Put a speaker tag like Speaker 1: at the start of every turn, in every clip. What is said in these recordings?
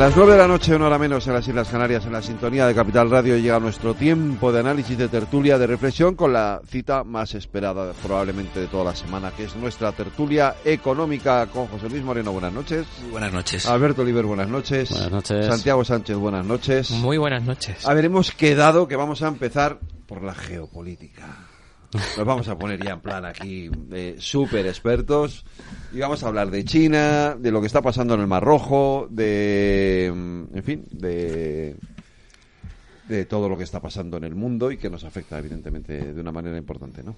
Speaker 1: Las nueve de la noche, una hora menos en las Islas Canarias, en la sintonía de Capital Radio, llega nuestro tiempo de análisis, de tertulia, de reflexión con la cita más esperada probablemente de toda la semana, que es nuestra tertulia económica con José Luis Moreno. Buenas noches.
Speaker 2: buenas noches.
Speaker 1: Alberto Oliver, buenas noches.
Speaker 3: Buenas noches.
Speaker 1: Santiago Sánchez, buenas noches.
Speaker 4: Muy buenas noches.
Speaker 1: A ver, hemos quedado que vamos a empezar por la geopolítica. Nos vamos a poner ya en plan aquí de súper expertos y vamos a hablar de China, de lo que está pasando en el Mar Rojo, de, en fin, de, de todo lo que está pasando en el mundo y que nos afecta evidentemente de una manera importante, ¿no?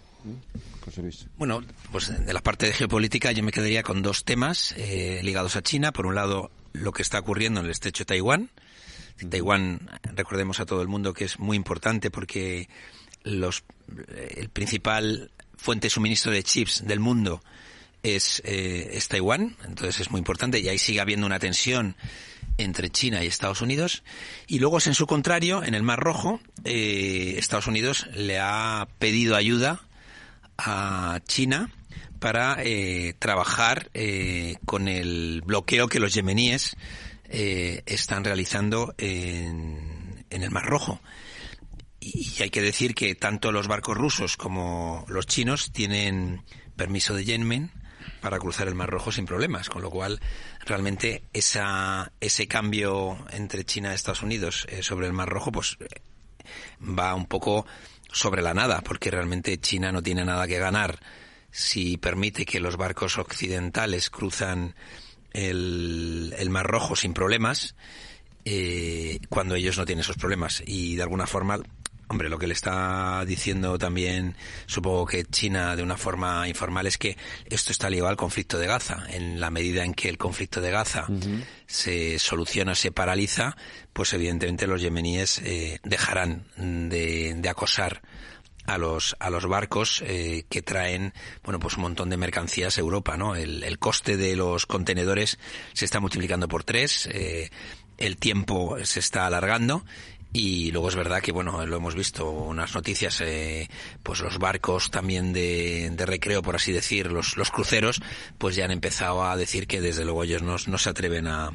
Speaker 1: José Luis.
Speaker 2: Bueno, pues de la parte de geopolítica yo me quedaría con dos temas eh, ligados a China. Por un lado, lo que está ocurriendo en el estrecho de Taiwán. Taiwán, recordemos a todo el mundo que es muy importante porque los, el principal fuente de suministro de chips del mundo es, eh, es Taiwán, entonces es muy importante y ahí sigue habiendo una tensión entre China y Estados Unidos. Y luego en su contrario, en el Mar Rojo, eh, Estados Unidos le ha pedido ayuda a China para eh, trabajar eh, con el bloqueo que los yemeníes eh, están realizando en, en el Mar Rojo. Y hay que decir que tanto los barcos rusos como los chinos tienen permiso de Yemen para cruzar el Mar Rojo sin problemas, con lo cual realmente esa, ese cambio entre China y Estados Unidos eh, sobre el Mar Rojo pues eh, va un poco sobre la nada, porque realmente China no tiene nada que ganar si permite que los barcos occidentales cruzan el, el Mar Rojo sin problemas, eh, cuando ellos no tienen esos problemas. Y de alguna forma Hombre, lo que le está diciendo también, supongo que China de una forma informal, es que esto está ligado al conflicto de Gaza. En la medida en que el conflicto de Gaza uh -huh. se soluciona, se paraliza, pues evidentemente los yemeníes eh, dejarán de, de acosar a los a los barcos eh, que traen bueno pues un montón de mercancías a Europa no el, el coste de los contenedores se está multiplicando por tres eh, el tiempo se está alargando y luego es verdad que, bueno, lo hemos visto, unas noticias, eh, pues los barcos también de, de, recreo, por así decir, los, cruceros, pues ya han empezado a decir que desde luego ellos no, no se atreven a,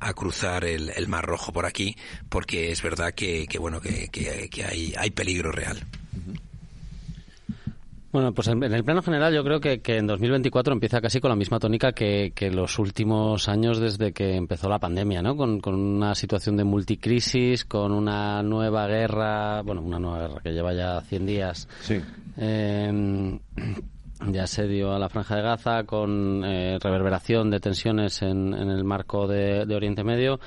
Speaker 2: a cruzar el, Mar Rojo por aquí, porque es verdad que, bueno, que, que, hay, hay peligro real.
Speaker 3: Bueno, pues en, en, el plano general yo creo que, que, en 2024 empieza casi con la misma tónica que, que, los últimos años desde que empezó la pandemia, ¿no? Con, con, una situación de multicrisis, con una nueva guerra, bueno, una nueva guerra que lleva ya 100 días.
Speaker 1: Sí.
Speaker 3: Eh, ya se dio a la Franja de Gaza con eh, reverberación de tensiones en, en el marco de, de, Oriente Medio.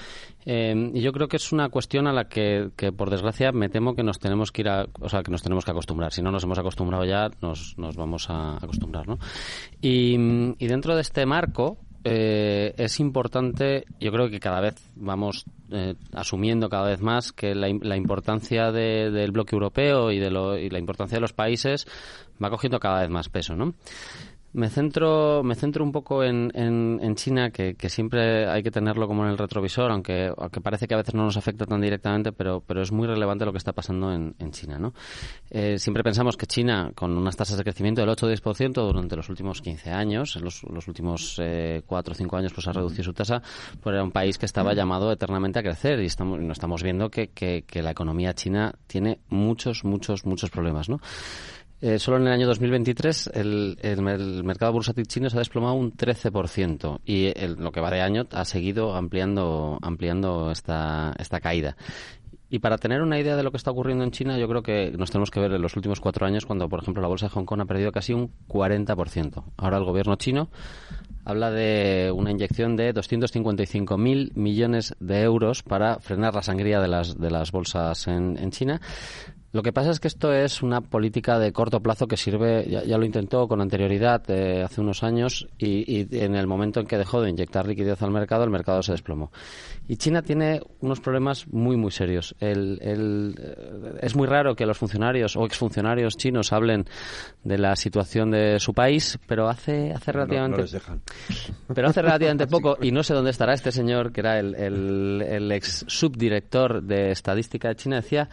Speaker 3: Eh, yo creo que es una cuestión a la que, que, por desgracia, me temo que nos tenemos que ir a, o sea, que nos tenemos que acostumbrar. Si no nos hemos acostumbrado ya, nos, nos vamos a acostumbrar, ¿no? Y dentro de este marco, eh, es importante, yo creo que cada vez vamos eh, asumiendo cada vez más que la, la importancia de, del bloque europeo y, de lo, y la importancia de los países va cogiendo cada vez más peso, ¿no? Me centro, me centro un poco en, en, en China, que, que, siempre hay que tenerlo como en el retrovisor, aunque, aunque parece que a veces no nos afecta tan directamente, pero, pero es muy relevante lo que está pasando en, en China. ¿no? Eh, siempre pensamos que China, con unas tasas de crecimiento del 8 o 10% durante los últimos 15 años, en los, los últimos eh, 4 o 5 años pues ha reducido su tasa, pues era un país que estaba llamado eternamente a crecer y estamos, no estamos viendo que, que, que la economía china tiene muchos, muchos, muchos problemas. ¿no? Eh, solo en el año 2023 el, el, el, mercado bursátil chino se ha desplomado un 13% y el, lo que va de año ha seguido ampliando, ampliando esta, esta caída. Y para tener una idea de lo que está ocurriendo en China, yo creo que nos tenemos que ver en los últimos cuatro años cuando, por ejemplo, la bolsa de Hong Kong ha perdido casi un 40%. Ahora el gobierno chino habla de una inyección de 255.000 millones de euros para frenar la sangría de las, de las bolsas en, en China Lo que pasa es que esto es una política de corto plazo que sirve, ya, lo intentó con anterioridad eh, hace unos años y, en el momento en que dejó de inyectar liquidez al mercado, el mercado se desplomó. Y China tiene unos problemas muy, muy serios. El, eh, es muy raro que los funcionarios o exfuncionarios chinos hablen de la situación de su país, pero hace, hace relativamente... Pero hace relativamente poco, y no sé dónde estará este señor, que era el, el ex subdirector de estadística de China, decía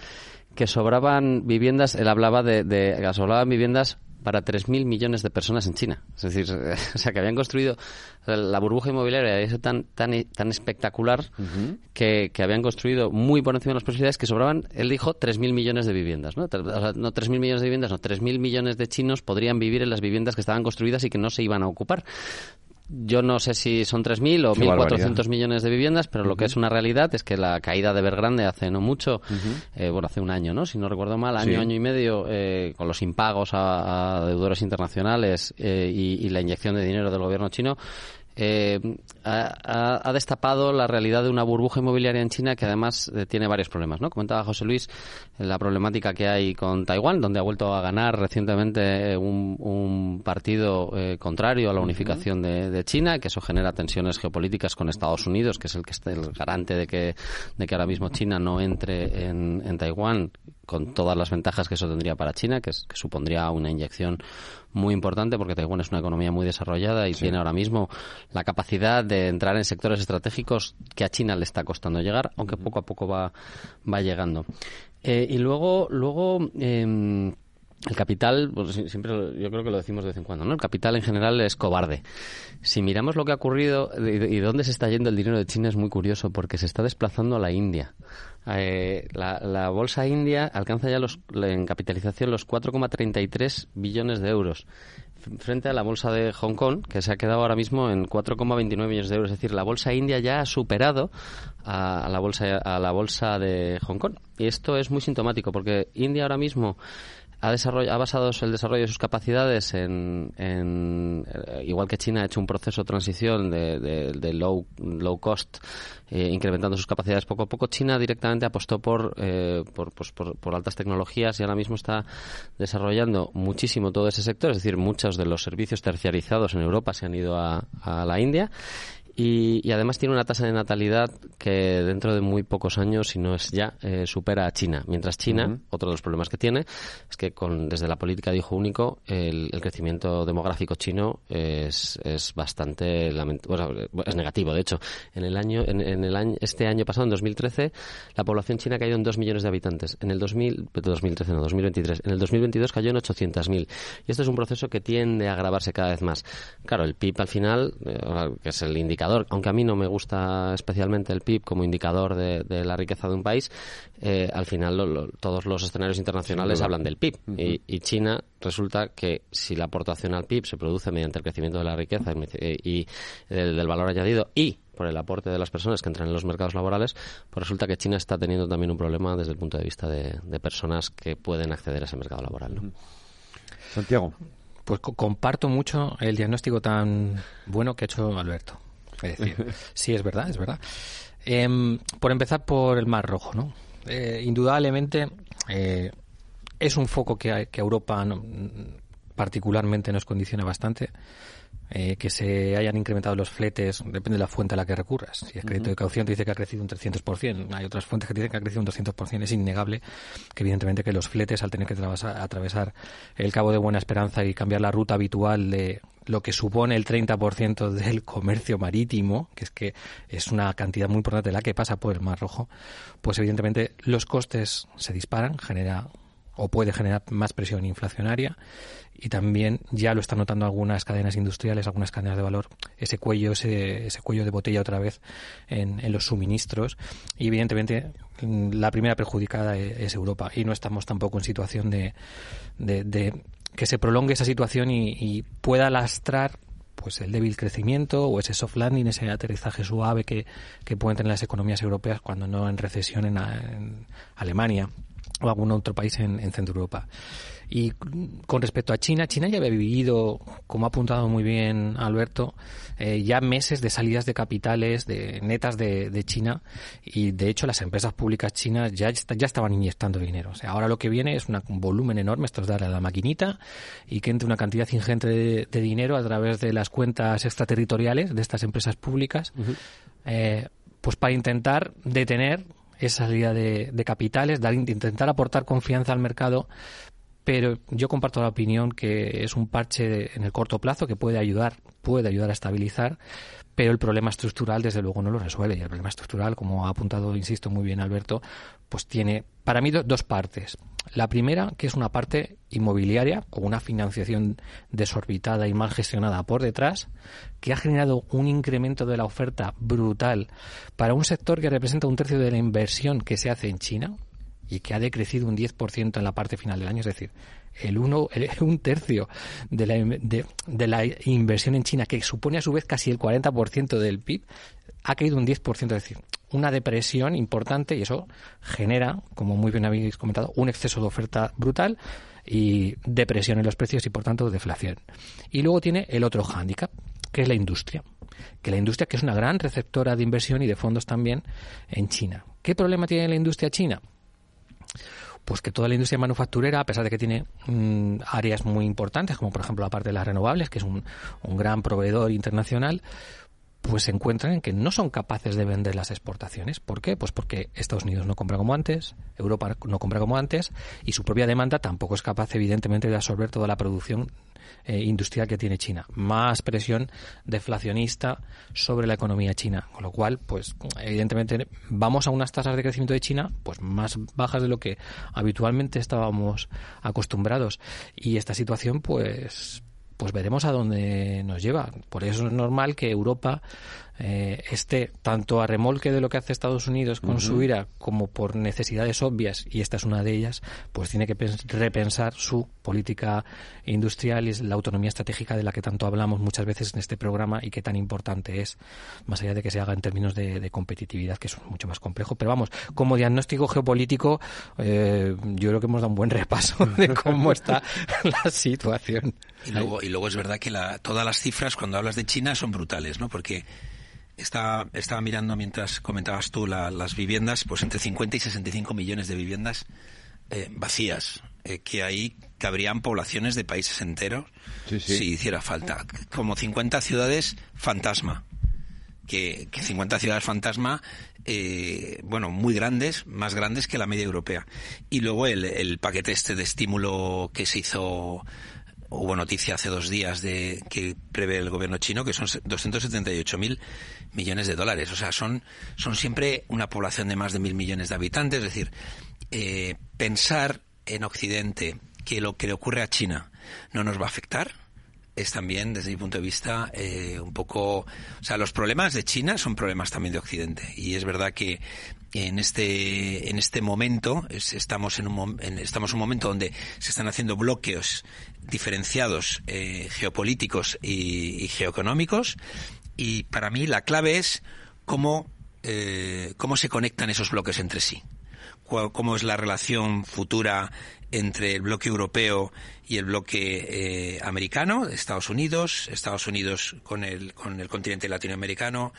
Speaker 3: que sobraban viviendas, él hablaba de, de que sobraban viviendas para 3.000 millones de personas en China. Es decir, o sea, que habían construido la burbuja inmobiliaria es tan, tan, tan espectacular que, que, habían construido muy por encima de las posibilidades que sobraban, él dijo, 3.000 millones de viviendas. ¿no? O sea, no 3.000 millones de viviendas, no, 3.000 millones de chinos podrían vivir en las viviendas que estaban construidas y que no se iban a ocupar yo no sé si son 3.000 o 1.400 millones de viviendas, pero lo que es una realidad es que la caída de Evergrande hace no mucho, eh, bueno, hace un año, ¿no? Si no recuerdo mal, año, año y medio, eh, con los impagos a, deudores internacionales eh, y, la inyección de dinero del gobierno chino, eh, ha, destapado la realidad de una burbuja inmobiliaria en China que además eh, tiene varios problemas. ¿no? Comentaba José Luis eh, la problemática que hay con Taiwán, donde ha vuelto a ganar recientemente un, partido contrario a la unificación de, China, que eso genera tensiones geopolíticas con Estados Unidos, que es el que es el garante de que, de que ahora mismo China no entre en, en Taiwán con todas las ventajas que eso tendría para China, que, que supondría una inyección muy importante porque Taiwán es una economía muy desarrollada y tiene ahora mismo la capacidad de entrar en sectores estratégicos que a China le está costando llegar, aunque poco a poco va, va llegando. Eh, y luego, luego em, el capital, pues, siempre yo creo que lo decimos de vez en cuando, ¿no? El capital en general es cobarde. Si miramos lo que ha ocurrido y, dónde se está yendo el dinero de China es muy curioso porque se está desplazando a la India. Eh, la, bolsa india alcanza ya los, en capitalización los 4,33 billones de euros frente a la bolsa de Hong Kong, que se ha quedado ahora mismo en 4,29 millones de euros. Es decir, la bolsa india ya ha superado a, la bolsa a la bolsa de Hong Kong. Y esto es muy sintomático, porque India ahora mismo ha, ha basado el desarrollo de sus capacidades en, eh, igual que China ha hecho un proceso de transición de, low, low cost, eh, incrementando sus capacidades poco a poco, China directamente apostó por, eh, pues, por, por, altas tecnologías y ahora mismo está desarrollando muchísimo todo ese sector, es decir, muchos de los servicios terciarizados en Europa se han ido a la India y, además tiene una tasa de natalidad que dentro de muy pocos años, si no es ya, eh, supera a China. Mientras China, otro de los problemas que tiene, es que con, desde la política de hijo único, el, crecimiento demográfico chino es, es bastante bueno, es negativo. De hecho, en el año, en, el año, este año pasado, en 2013, la población china caído en 2 millones de habitantes. En el 2000, 2013, no, 2023. En el 2022 cayó en 800.000. Y esto es un proceso que tiende a agravarse cada vez más. Claro, el PIB al final, eh, que es el indicador aunque a mí no me gusta especialmente el PIB como indicador de, la riqueza de un país, eh, al final todos los escenarios internacionales hablan del PIB. y, China resulta que si la aportación al PIB se produce mediante el crecimiento de la riqueza y, del, valor añadido y por el aporte de las personas que entran en los mercados laborales, pues resulta que China está teniendo también un problema desde el punto de vista de, personas que pueden acceder a ese mercado laboral.
Speaker 1: Santiago.
Speaker 4: Pues comparto mucho el diagnóstico tan bueno que ha hecho Alberto. Sí, es verdad, es verdad. Em, por empezar por el Mar Rojo, ¿no? Eh, indudablemente eh, es un foco que, que Europa particularmente nos condiciona bastante. Eh, que se hayan incrementado los fletes, depende de la fuente a la que recurras. Si es crédito de caución, te dice que ha crecido un 300%. Hay otras fuentes que dicen que ha crecido un 200%. Es innegable que, evidentemente, que los fletes, al tener que atravesar el Cabo de Buena Esperanza y cambiar la ruta habitual de lo que supone el 30% del comercio marítimo, que es que es una cantidad muy importante la que pasa por el Mar Rojo, pues evidentemente los costes se disparan, genera o puede generar más presión inflacionaria. Y también ya lo están notando algunas cadenas industriales, algunas cadenas de valor, ese cuello, ese, ese cuello de botella otra vez en, los suministros. Y evidentemente la primera perjudicada e, es, Europa. Y no estamos tampoco en situación de, de, que se prolongue esa situación y, pueda lastrar pues el débil crecimiento o ese soft landing, ese aterrizaje suave que, que pueden tener las economías europeas cuando no en recesión en, en Alemania o algún otro país en, en Centro Europa. Y con respecto a China, China ya había vivido, como ha apuntado muy bien Alberto, eh, ya meses de salidas de capitales de netas de, de, China y de hecho las empresas públicas chinas ya, ya estaban inyectando dinero. O sea, ahora lo que viene es una, un volumen enorme, esto es darle a la maquinita y que entre una cantidad ingente de, de dinero a través de las cuentas extraterritoriales de estas empresas públicas, uh -huh. eh, pues para intentar detener esa salida de, de, capitales, dar, intentar aportar confianza al mercado pero yo comparto la opinión que es un parche en el corto plazo que puede ayudar, puede ayudar a estabilizar, pero el problema estructural desde luego no lo resuelve. Y el problema estructural, como ha apuntado, insisto muy bien Alberto, pues tiene para mí dos partes. La primera, que es una parte inmobiliaria, con una financiación desorbitada y mal gestionada por detrás, que ha generado un incremento de la oferta brutal para un sector que representa un tercio de la inversión que se hace en China, y que ha decrecido un 10% en la parte final del año, es decir, el uno, el, un tercio de la, de, de, la inversión en China, que supone a su vez casi el 40% del PIB, ha caído un 10%, es decir, una depresión importante y eso genera, como muy bien habéis comentado, un exceso de oferta brutal y depresión en los precios y por tanto deflación. Y luego tiene el otro hándicap, que es la industria. Que la industria, que es una gran receptora de inversión y de fondos también en China. ¿Qué problema tiene la industria china? Pues que toda la industria manufacturera, a pesar de que tiene mmm, áreas muy importantes, como por ejemplo la parte de las renovables, que es un, un gran proveedor internacional, pues se encuentran en que no son capaces de vender las exportaciones. ¿Por qué? Pues porque Estados Unidos no compra como antes, Europa no compra como antes y su propia demanda tampoco es capaz, evidentemente, de absorber toda la producción eh, industrial que tiene China. Más presión deflacionista sobre la economía china. Con lo cual, pues, evidentemente, vamos a unas tasas de crecimiento de China, pues, más bajas de lo que habitualmente estábamos acostumbrados. Y esta situación, pues, pues veremos a dónde nos lleva. Por eso es normal que Europa eh, esté tanto a remolque de lo que hace Estados Unidos con uh -huh. su ira como por necesidades obvias, y esta es una de ellas, pues tiene que repensar su política industrial y la autonomía estratégica de la que tanto hablamos muchas veces en este programa y que tan importante es, más allá de que se haga en términos de, de competitividad, que es mucho más complejo. Pero vamos, como diagnóstico geopolítico, eh, yo creo que hemos dado un buen repaso de cómo está la situación.
Speaker 2: Y luego, y luego es verdad que la, todas las cifras cuando hablas de China son brutales, ¿no? Porque estaba, estaba mirando mientras comentabas tú la, las viviendas, pues entre 50 y 65 millones de viviendas eh, vacías, eh, que ahí cabrían poblaciones de países enteros sí, sí. si hiciera falta. Como 50 ciudades fantasma. Que, que 50 ciudades fantasma, eh, bueno, muy grandes, más grandes que la media europea. Y luego el, el paquete este de estímulo que se hizo hubo noticia hace dos días de que prevé el gobierno chino que son 278 mil millones de dólares. O sea, son, son siempre una población de más de mil millones de habitantes. Es decir, eh, pensar en Occidente que lo que le ocurre a China no nos va a afectar es también, desde mi punto de vista, eh, un poco... O sea, los problemas de China son problemas también de Occidente. Y es verdad que en este en este momento es, estamos en un en, estamos en un momento donde se están haciendo bloqueos diferenciados eh, geopolíticos y, y, geoeconómicos y para mí la clave es cómo eh, cómo se conectan esos bloques entre sí cómo es la relación futura entre el bloque europeo y el bloque eh, americano, Estados Unidos, Estados Unidos con el, con el continente latinoamericano,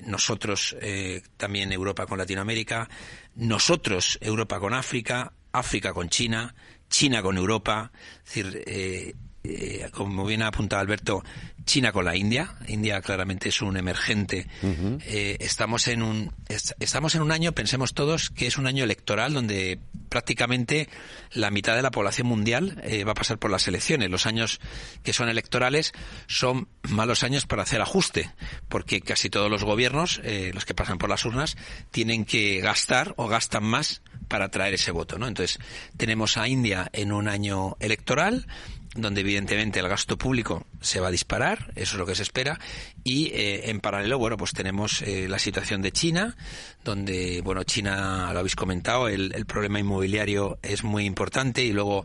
Speaker 2: nosotros eh, también Europa con Latinoamérica, nosotros Europa con África, África con China, China con Europa, es decir, eh, eh, como bien ha apuntado Alberto, China con la India. India claramente es un emergente. Uh -huh. eh, estamos en un est estamos en un año, pensemos todos, que es un año electoral donde prácticamente la mitad de la población mundial eh, va a pasar por las elecciones. Los años que son electorales son malos años para hacer ajuste, porque casi todos los gobiernos, eh, los que pasan por las urnas, tienen que gastar o gastan más para traer ese voto, ¿no? Entonces tenemos a India en un año electoral donde evidentemente el gasto público se va a disparar, eso es lo que se espera, y eh, en paralelo, bueno, pues tenemos eh, la situación de China, donde, bueno, China, lo habéis comentado, el, el, problema inmobiliario es muy importante y luego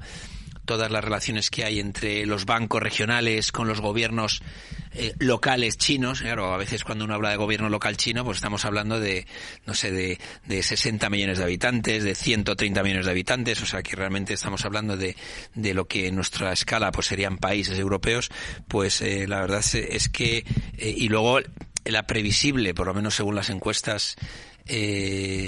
Speaker 2: todas las relaciones que hay entre los bancos regionales con los gobiernos eh, locales chinos. Claro, a veces cuando uno habla de gobierno local chino, pues estamos hablando de, no sé, de, de 60 millones de habitantes, de 130 millones de habitantes, o sea que realmente estamos hablando de, de lo que en nuestra escala pues serían países europeos, pues eh, la verdad es, que, eh, y luego la previsible, por lo menos según las encuestas,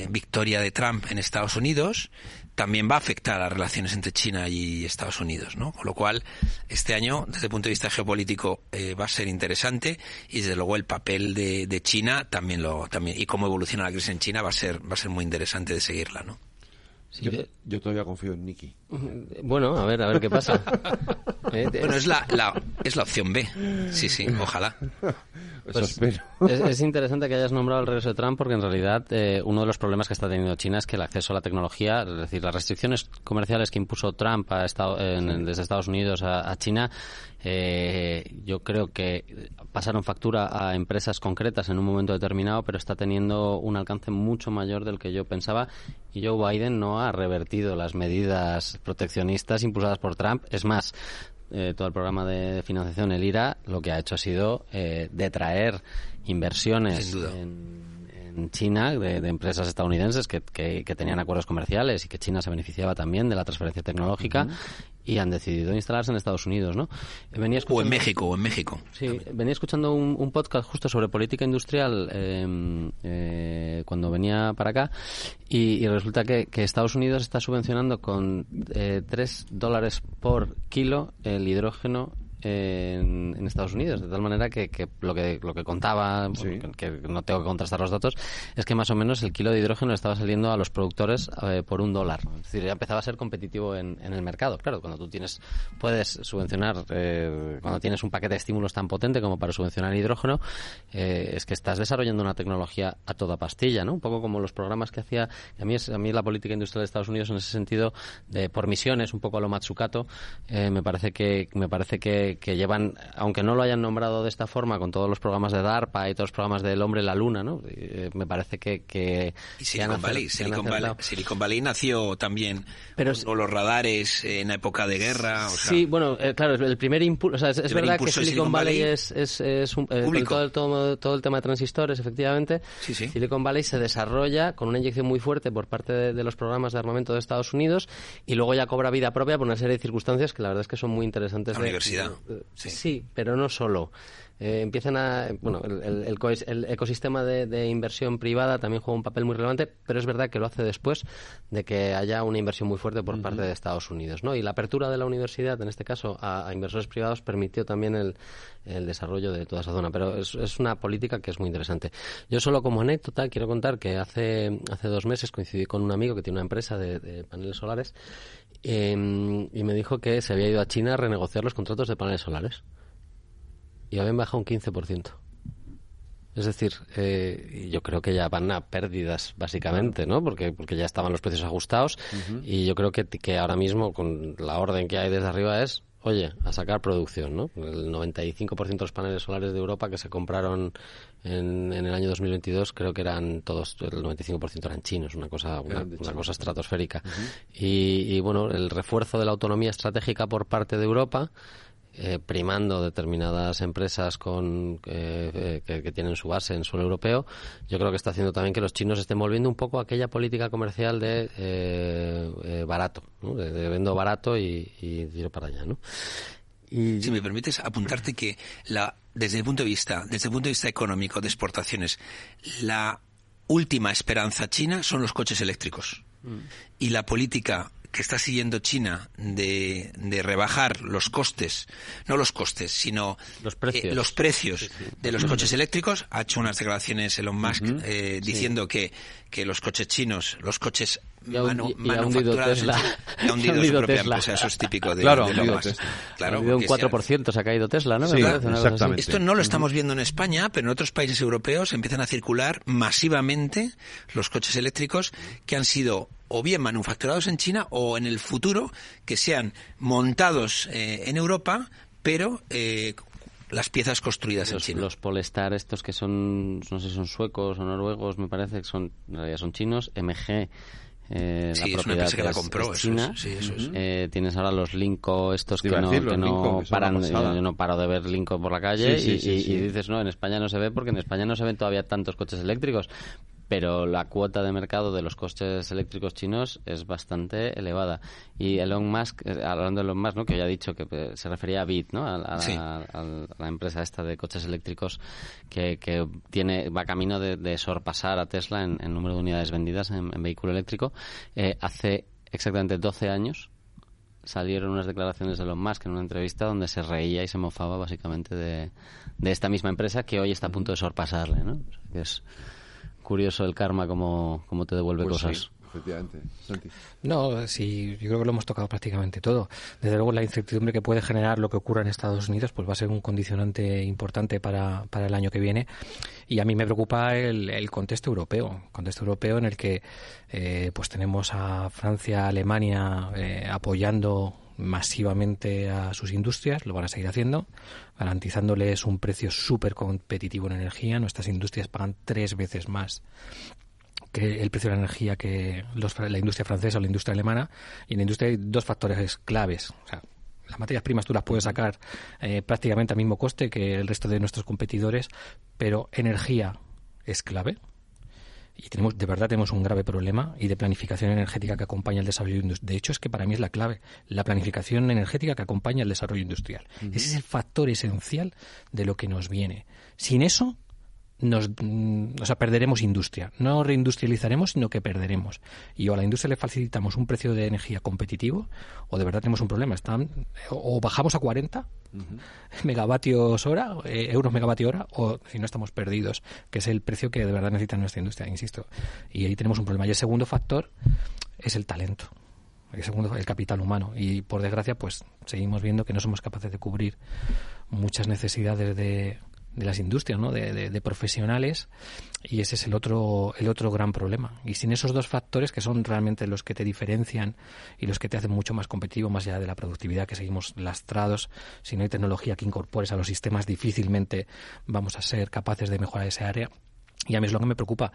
Speaker 2: victoria de Trump en Estados Unidos, también va a afectar a las relaciones entre China y Estados Unidos, ¿no? Con lo cual, este año, desde el punto de vista geopolítico, eh, va a ser interesante y desde luego el papel de, de, China también lo también y cómo evoluciona la crisis en China va a ser va a ser muy interesante de seguirla, ¿no?
Speaker 1: yo, todavía confío en Nicky.
Speaker 3: Bueno, a ver, a ver qué pasa.
Speaker 2: Eh, bueno, es la, la, es la opción B. Sí, sí, ojalá.
Speaker 3: Pues es, interesante que hayas nombrado el regreso de Trump porque en realidad eh, uno de los problemas que está teniendo China es que el acceso a la tecnología, es decir, las restricciones comerciales que impuso Trump a Estado, desde Estados Unidos a, China, eh, yo creo que pasaron factura a empresas concretas en un momento determinado, pero está teniendo un alcance mucho mayor del que yo pensaba y Joe Biden no ha revertido las medidas proteccionistas impulsadas por Trump. Es más, eh, todo el programa de financiación, el IRA, lo que ha hecho ha sido eh, detraer inversiones en, China de, empresas estadounidenses que, que, tenían acuerdos comerciales y que China se beneficiaba también de la transferencia tecnológica y han decidido instalarse en Estados Unidos, ¿no?
Speaker 2: Venía o en México, o en México.
Speaker 3: Sí, venía escuchando un, podcast justo sobre política industrial em, eh, cuando venía para acá y, resulta que, Estados Unidos está subvencionando con eh, 3 dólares por kilo el hidrógeno en, Estados Unidos, de tal manera que, lo que lo que contaba, que, no tengo que contrastar los datos, es que más o menos el kilo de hidrógeno estaba saliendo a los productores eh, por un dólar. Es decir, ya empezaba a ser competitivo en, el mercado. Claro, cuando tú tienes, puedes subvencionar, eh, cuando tienes un paquete de estímulos tan potente como para subvencionar el hidrógeno, eh, es que estás desarrollando una tecnología a toda pastilla, ¿no? Un poco como los programas que hacía, a mí, es, a mí la política industrial de Estados Unidos en ese sentido, de, por misiones, un poco a lo Matsukato, me parece que, me parece que que, llevan, aunque no lo hayan nombrado de esta forma, con todos los programas de DARPA y todos los programas del hombre en la luna, ¿no? Eh, me parece que... que
Speaker 2: y Silicon, Valley, Silicon, Valley, nació también Pero, con, los radares en época de guerra.
Speaker 3: sí, bueno, eh, claro, el primer impulso... es, verdad que Silicon, Valley, es, es, es un, eh, todo, todo, el tema de transistores, efectivamente. Silicon Valley se desarrolla con una inyección muy fuerte por parte de, de los programas de armamento de Estados Unidos y luego ya cobra vida propia por una serie de circunstancias que la verdad es que son muy interesantes.
Speaker 2: La universidad.
Speaker 3: Sí. pero no solo. Eh, empiezan a. Bueno, el, el, ecosistema de, inversión privada también juega un papel muy relevante, pero es verdad que lo hace después de que haya una inversión muy fuerte por parte de Estados Unidos. ¿no? Y la apertura de la universidad, en este caso, a, inversores privados, permitió también el, desarrollo de toda esa zona. Pero es, es, una política que es muy interesante. Yo, solo como anécdota, quiero contar que hace, hace dos meses coincidí con un amigo que tiene una empresa de, paneles solares em, y me dijo que se había ido a China a renegociar los contratos de paneles solares y habían bajado un 15%. Es decir, eh, yo creo que ya van a pérdidas, básicamente, ¿no? Porque, porque ya estaban los precios ajustados y yo creo que, que ahora mismo, con la orden que hay desde arriba, es, oye, a sacar producción, ¿no? El 95% de los paneles solares de Europa que se compraron en, en el año 2022, creo que eran todos, el 95% eran chinos, una cosa, una, cosa estratosférica. y, y bueno, el refuerzo de la autonomía estratégica por parte de Europa eh, primando determinadas empresas con, eh, que, tienen su base en suelo europeo, yo creo que está haciendo también que los chinos estén volviendo un poco a aquella política comercial de eh, barato, de, vendo barato y, y tiro para allá. ¿no?
Speaker 2: Y... Si me permites apuntarte que la, desde el punto de vista, desde el punto de vista económico de exportaciones, la última esperanza china son los coches eléctricos. Mm. Y la política que está siguiendo China de, de rebajar los costes, no los costes, sino
Speaker 3: los precios,
Speaker 2: eh, los precios de los coches eléctricos, ha hecho unas declaraciones Elon Musk eh, diciendo que, que los coches chinos, los coches manu,
Speaker 3: y, ha hundido
Speaker 2: su propia Tesla. empresa, eso es típico de,
Speaker 1: claro,
Speaker 2: de
Speaker 3: Claro, ha un 4% se ha caído Tesla, ¿no?
Speaker 1: Exactamente.
Speaker 2: Esto no lo estamos viendo en España, pero en otros países europeos empiezan a circular masivamente los coches eléctricos que han sido o bien manufacturados en China o en el futuro que sean montados eh, en Europa, pero eh, las piezas construidas
Speaker 3: en
Speaker 2: China.
Speaker 3: Los Polestar estos que son, no sé si son suecos o noruegos, me parece que son, en realidad son chinos, MG eh,
Speaker 2: Sí,
Speaker 3: la
Speaker 2: es una empresa que la compró,
Speaker 3: es
Speaker 2: eso
Speaker 3: china.
Speaker 2: es, sí, eso es.
Speaker 3: Eh, tienes ahora los Linko estos que no,
Speaker 1: decir, los
Speaker 3: que no
Speaker 1: Linko, que son
Speaker 3: paran, yo no paro de ver Linko por la calle
Speaker 1: Sí, sí,
Speaker 3: y,
Speaker 1: sí,
Speaker 3: y-
Speaker 1: sí.
Speaker 3: y dices, no, en España no se ve porque en España no se ven todavía tantos coches eléctricos, pero la cuota de mercado de los coches eléctricos chinos es bastante elevada. Y Elon Musk, eh, hablando de Elon Musk, ¿no? que ya ha dicho que eh, se refería a Bit, ¿no? a, a-
Speaker 2: Sí.
Speaker 3: a- a la empresa esta de coches eléctricos que, que tiene va camino de, de sorpasar a Tesla en, en número de unidades vendidas en, en vehículo eléctrico. Eh, hace exactamente 12 años salieron unas declaraciones de Elon Musk en una entrevista donde se reía y se mofaba básicamente de, de esta misma empresa que hoy está a punto de sorpasarle, ¿no? O sea, que es curioso el karma como, como te devuelve
Speaker 1: Pues
Speaker 3: cosas.
Speaker 1: sí, efectivamente. Santi.
Speaker 4: No, sí, yo creo que lo hemos tocado prácticamente todo. Desde luego, la incertidumbre que puede generar lo que ocurra en Estados Unidos, pues va a ser un condicionante importante para, para el año que viene. Y a mí me preocupa el, el contexto europeo, contexto europeo en el que, eh, pues tenemos a Francia, Alemania eh, apoyando masivamente a sus industrias, lo van a seguir haciendo, garantizándoles un precio súper competitivo en energía. Nuestras industrias pagan tres veces más que el precio de la energía que los- la industria francesa o la industria alemana. Y en la industria hay dos factores claves. O sea, las materias primas tú las puedes sacar eh, prácticamente al mismo coste que el resto de nuestros competidores, pero energía es clave. Y tenemos, de verdad tenemos un grave problema y de planificación energética que acompaña el desarrollo industrial. De hecho, es que para mí es la clave, la planificación energética que acompaña el desarrollo industrial. Ese es el factor esencial de lo que nos viene. Sin eso, nos, mm, o sea, perderemos industria. No reindustrializaremos, sino que perderemos. Y o a la industria le facilitamos un precio de energía competitivo, o de verdad tenemos un problema. Están, o bajamos a 40 megavatios hora, eh, euros megavatio hora, o si no estamos perdidos, que es el precio que de verdad necesita nuestra industria, insisto. Y ahí tenemos un problema. Y el segundo factor es el talento. El segundo, el capital humano. Y por desgracia, pues seguimos viendo que no somos capaces de cubrir muchas necesidades de, de las industrias, ¿no? De, de- de profesionales y ese es el otro el otro gran problema. Y sin esos dos factores que son realmente los que te diferencian y los que te hacen mucho más competitivo más allá de la productividad que seguimos lastrados, si no hay tecnología que incorpores a los sistemas difícilmente vamos a ser capaces de mejorar ese área. Y a mí es lo que me preocupa,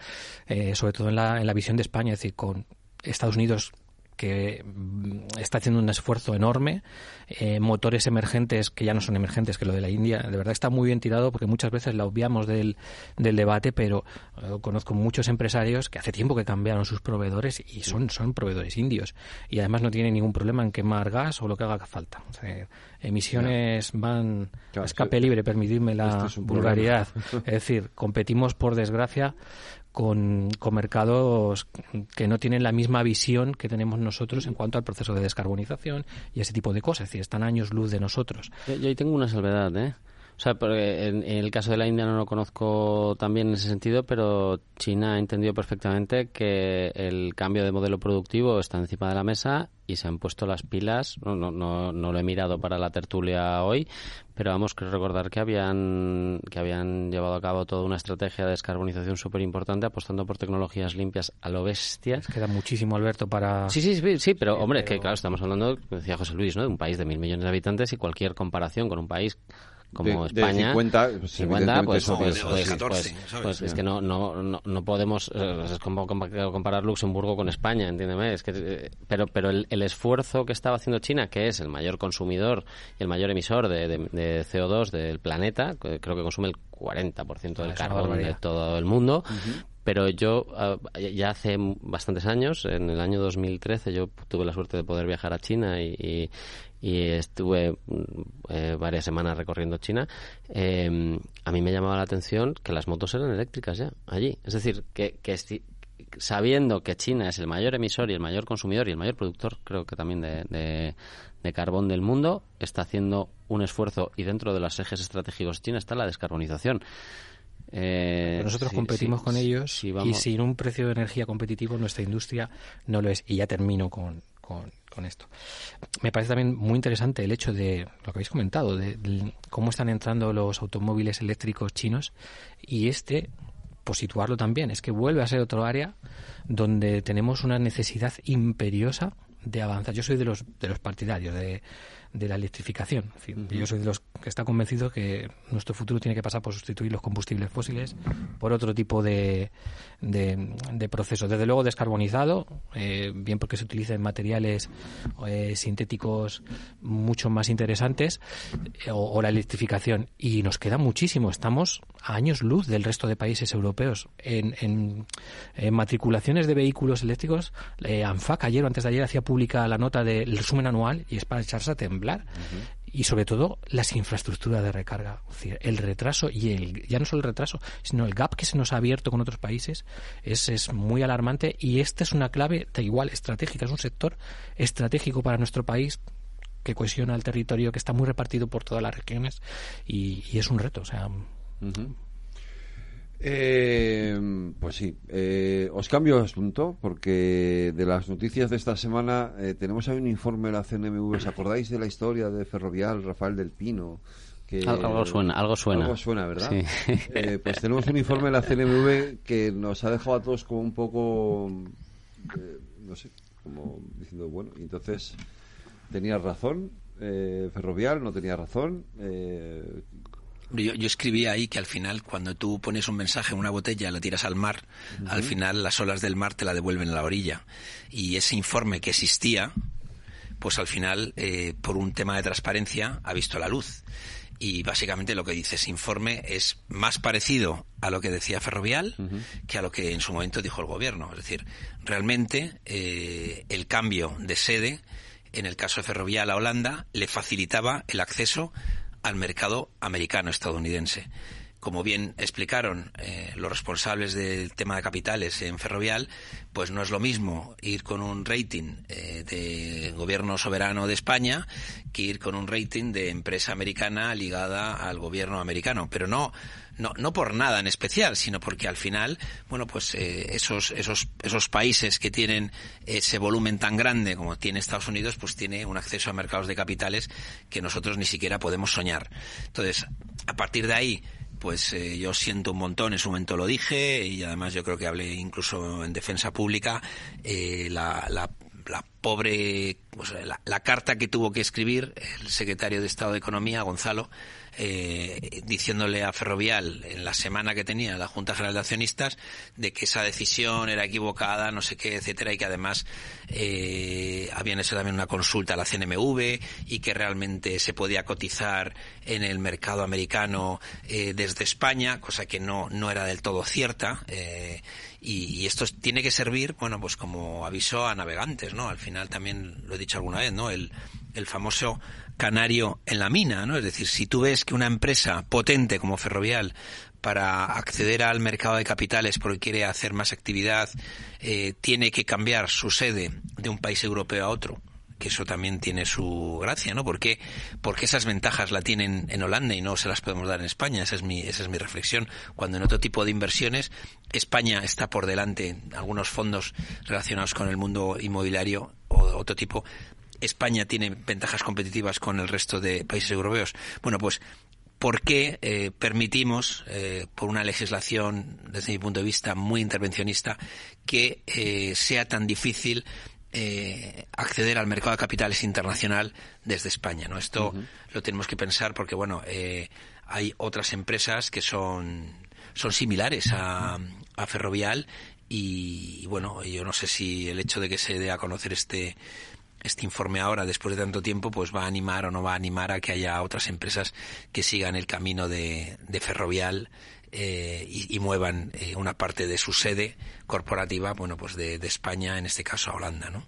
Speaker 4: eh, sobre todo en la, en la visión de España, es decir, con Estados Unidos que mm, está haciendo un esfuerzo enorme, eh, motores emergentes que ya no son emergentes, que lo de la India, de verdad está muy bien tirado porque muchas veces la obviamos del, del debate, pero eh, conozco muchos empresarios que hace tiempo que cambiaron sus proveedores y son, son proveedores indios y además no tienen ningún problema en quemar gas o lo que haga falta. O sea, emisiones van
Speaker 1: Claro,
Speaker 4: a escape
Speaker 1: sí.
Speaker 4: libre, permitidme la
Speaker 1: Este es
Speaker 4: vulgaridad. es decir, competimos por desgracia con, con mercados que no tienen la misma visión que tenemos nosotros en cuanto al proceso de descarbonización y ese tipo de cosas. Es decir, están años luz de nosotros.
Speaker 3: Yo, yo ahí tengo una salvedad, ¿eh? O sea, porque en, en el caso de la India no lo conozco tan bien en ese sentido, pero China ha entendido perfectamente que el cambio de modelo productivo está encima de la mesa y se han puesto las pilas. No, no, no, no lo he mirado para la tertulia hoy, pero vamos, creo recordar que habían, que habían llevado a cabo toda una estrategia de descarbonización súper importante apostando por tecnologías limpias a lo bestia.
Speaker 4: Queda muchísimo, Alberto, para...
Speaker 3: Sí, sí, sí, sí, pero
Speaker 4: Sí,
Speaker 3: hombre,
Speaker 4: pero-
Speaker 3: que claro, estamos hablando, decía José Luis, ¿no? de un país de mil millones de habitantes y cualquier comparación con un país como
Speaker 1: De- de
Speaker 3: España
Speaker 1: 50, pues,
Speaker 3: 50,
Speaker 1: evidentemente
Speaker 3: pues,
Speaker 1: son
Speaker 3: pues,
Speaker 1: de
Speaker 3: pues,
Speaker 2: 14,
Speaker 3: pues, pues es que no, no, no, no podemos eh, es como compa- comparar Luxemburgo con España, entiéndeme, es que eh, pero pero el, el esfuerzo que estaba haciendo China, que es el mayor consumidor y el mayor emisor de, de- de CO2 del planeta, creo que consume el 40% del carbón de todo el mundo, pero yo ah, ya hace bastantes años, en el año 2013, yo tuve la suerte de poder viajar a China y, y- y estuve mm, eh, varias semanas recorriendo China. Eh, a mí me llamaba la atención que las motos eran eléctricas ya, allí. Es decir, que, que si- sabiendo que China es el mayor emisor y el mayor consumidor y el mayor productor, creo que también de, de- de carbón del mundo, está haciendo un esfuerzo y dentro de los ejes estratégicos de China está la descarbonización. Eh,
Speaker 4: nosotros
Speaker 3: sí,
Speaker 4: competimos
Speaker 3: sí,
Speaker 4: con
Speaker 3: sí,
Speaker 4: ellos y sin un precio de energía competitivo nuestra industria no lo es. Y ya termino con, con, con esto. Me parece también muy interesante el hecho de lo que habéis comentado, de, de cómo están entrando los automóviles eléctricos chinos y este, por situarlo también, es que vuelve a ser otro área donde tenemos una necesidad imperiosa de avanzar. Yo soy de los, de los partidarios de, de la electrificación. Yo soy de los que está convencido que nuestro futuro tiene que pasar por sustituir los combustibles fósiles por otro tipo de, de, procesos. Desde luego descarbonizado, eh, bien porque se utilicen materiales eh, sintéticos mucho más interesantes, eh, o, la electrificación. Y nos queda muchísimo. Estamos a años luz del resto de países europeos. En, en, matriculaciones de vehículos eléctricos, ANFAC ayer o antes de ayer hacía pública la nota del resumen anual y es para echarse a temblar y sobre todo las infraestructuras de recarga. el retraso y el, ya no solo el retraso, sino el gap que se nos ha abierto con otros países es, es muy alarmante y esta es una clave de igual estratégica, es un sector estratégico para nuestro país que cohesiona el territorio, que está muy repartido por todas las regiones y, es un reto. O sea,
Speaker 1: eh, pues sí, eh, os cambio de asunto porque de las noticias de esta semana eh, tenemos ahí un informe de la CNMV. ¿Os acordáis de la historia de Ferrovial, Rafael del Pino?
Speaker 3: Que, algo suena, algo suena.
Speaker 1: Algo suena, ¿verdad? Eh, pues tenemos un informe de la CNMV que nos ha dejado a todos como un poco, no sé, como diciendo, bueno, entonces tenía razón, Ferrovial no tenía razón.
Speaker 2: Yo, yo, escribí ahí que al final, cuando tú pones un mensaje en una botella, la tiras al mar, al final las olas del mar te la devuelven a la orilla. Y ese informe que existía, pues al final, eh, por un tema de transparencia, ha visto la luz. Y básicamente lo que dice ese informe es más parecido a lo que decía Ferrovial que a lo que en su momento dijo el gobierno. Es decir, realmente eh, el cambio de sede, en el caso de Ferrovial a Holanda, le facilitaba el acceso al mercado americano estadounidense. Como bien explicaron eh, los responsables del tema de capitales en Ferrovial, pues no es lo mismo ir con un rating eh, de gobierno soberano de España que ir con un rating de empresa americana ligada al gobierno americano. Pero no, no, no por nada en especial, sino porque al final, bueno, pues eh, esos, esos, esos países que tienen ese volumen tan grande como tiene Estados Unidos, pues tiene un acceso a mercados de capitales que nosotros ni siquiera podemos soñar. Entonces, a partir de ahí, pues eh, yo siento un montón, en su momento lo dije y además yo creo que hablé incluso en defensa pública, eh, la, la, la, pobre, pues, la, la, carta que tuvo que escribir el secretario de Estado de Economía, Gonzalo, eh, diciéndole a Ferrovial en la semana que tenía la Junta General de Accionistas de que esa decisión era equivocada, no sé qué, etcétera, y que además eh, habían hecho también una consulta a la CNMV y que realmente se podía cotizar en el mercado americano eh, desde España, cosa que no, no era del todo cierta. Eh, y, esto tiene que servir, bueno, pues como aviso a navegantes, ¿no? Al final también lo he dicho alguna vez, ¿no? El, el famoso canario en la mina, ¿no? Es decir, si tú ves que una empresa potente como Ferrovial para acceder al mercado de capitales porque quiere hacer más actividad eh, tiene que cambiar su sede de un país europeo a otro, que eso también tiene su gracia, ¿no? Porque porque esas ventajas la tienen en Holanda y no se las podemos dar en España. Esa es mi esa es mi reflexión. Cuando en otro tipo de inversiones España está por delante, algunos fondos relacionados con el mundo inmobiliario o otro tipo España tiene ventajas competitivas con el resto de países europeos. Bueno, pues ¿por qué eh, permitimos, eh, por una legislación, desde mi punto de vista, muy intervencionista, que eh, sea tan difícil acceder al mercado de capitales internacional desde España? ¿no? Esto lo tenemos que pensar porque, bueno, hay otras empresas que son, son similares a, a Ferrovial y, bueno, yo no sé si el hecho de que se dé a conocer este este informe ahora, después de tanto tiempo, pues va a animar o no va a animar a que haya otras empresas que sigan el camino de, Ferrovial eh, y, muevan eh, una parte de su sede corporativa, bueno, pues de, España, en este caso a Holanda, ¿no?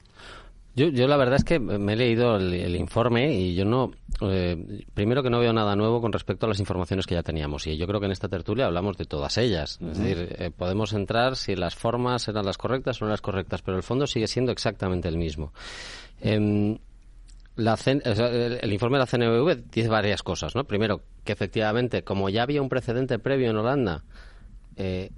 Speaker 3: Yo, yo la verdad es que me he leído el, informe y yo no, eh, primero que no veo nada nuevo con respecto a las informaciones que ya teníamos y yo creo que en esta tertulia hablamos de todas ellas. Es decir, podemos entrar si las formas eran las correctas o no las correctas, pero el fondo sigue siendo exactamente el mismo. Eh, la el, informe de la CNV dice varias cosas, ¿no? Primero, que efectivamente, como ya había un precedente previo en Holanda, eh,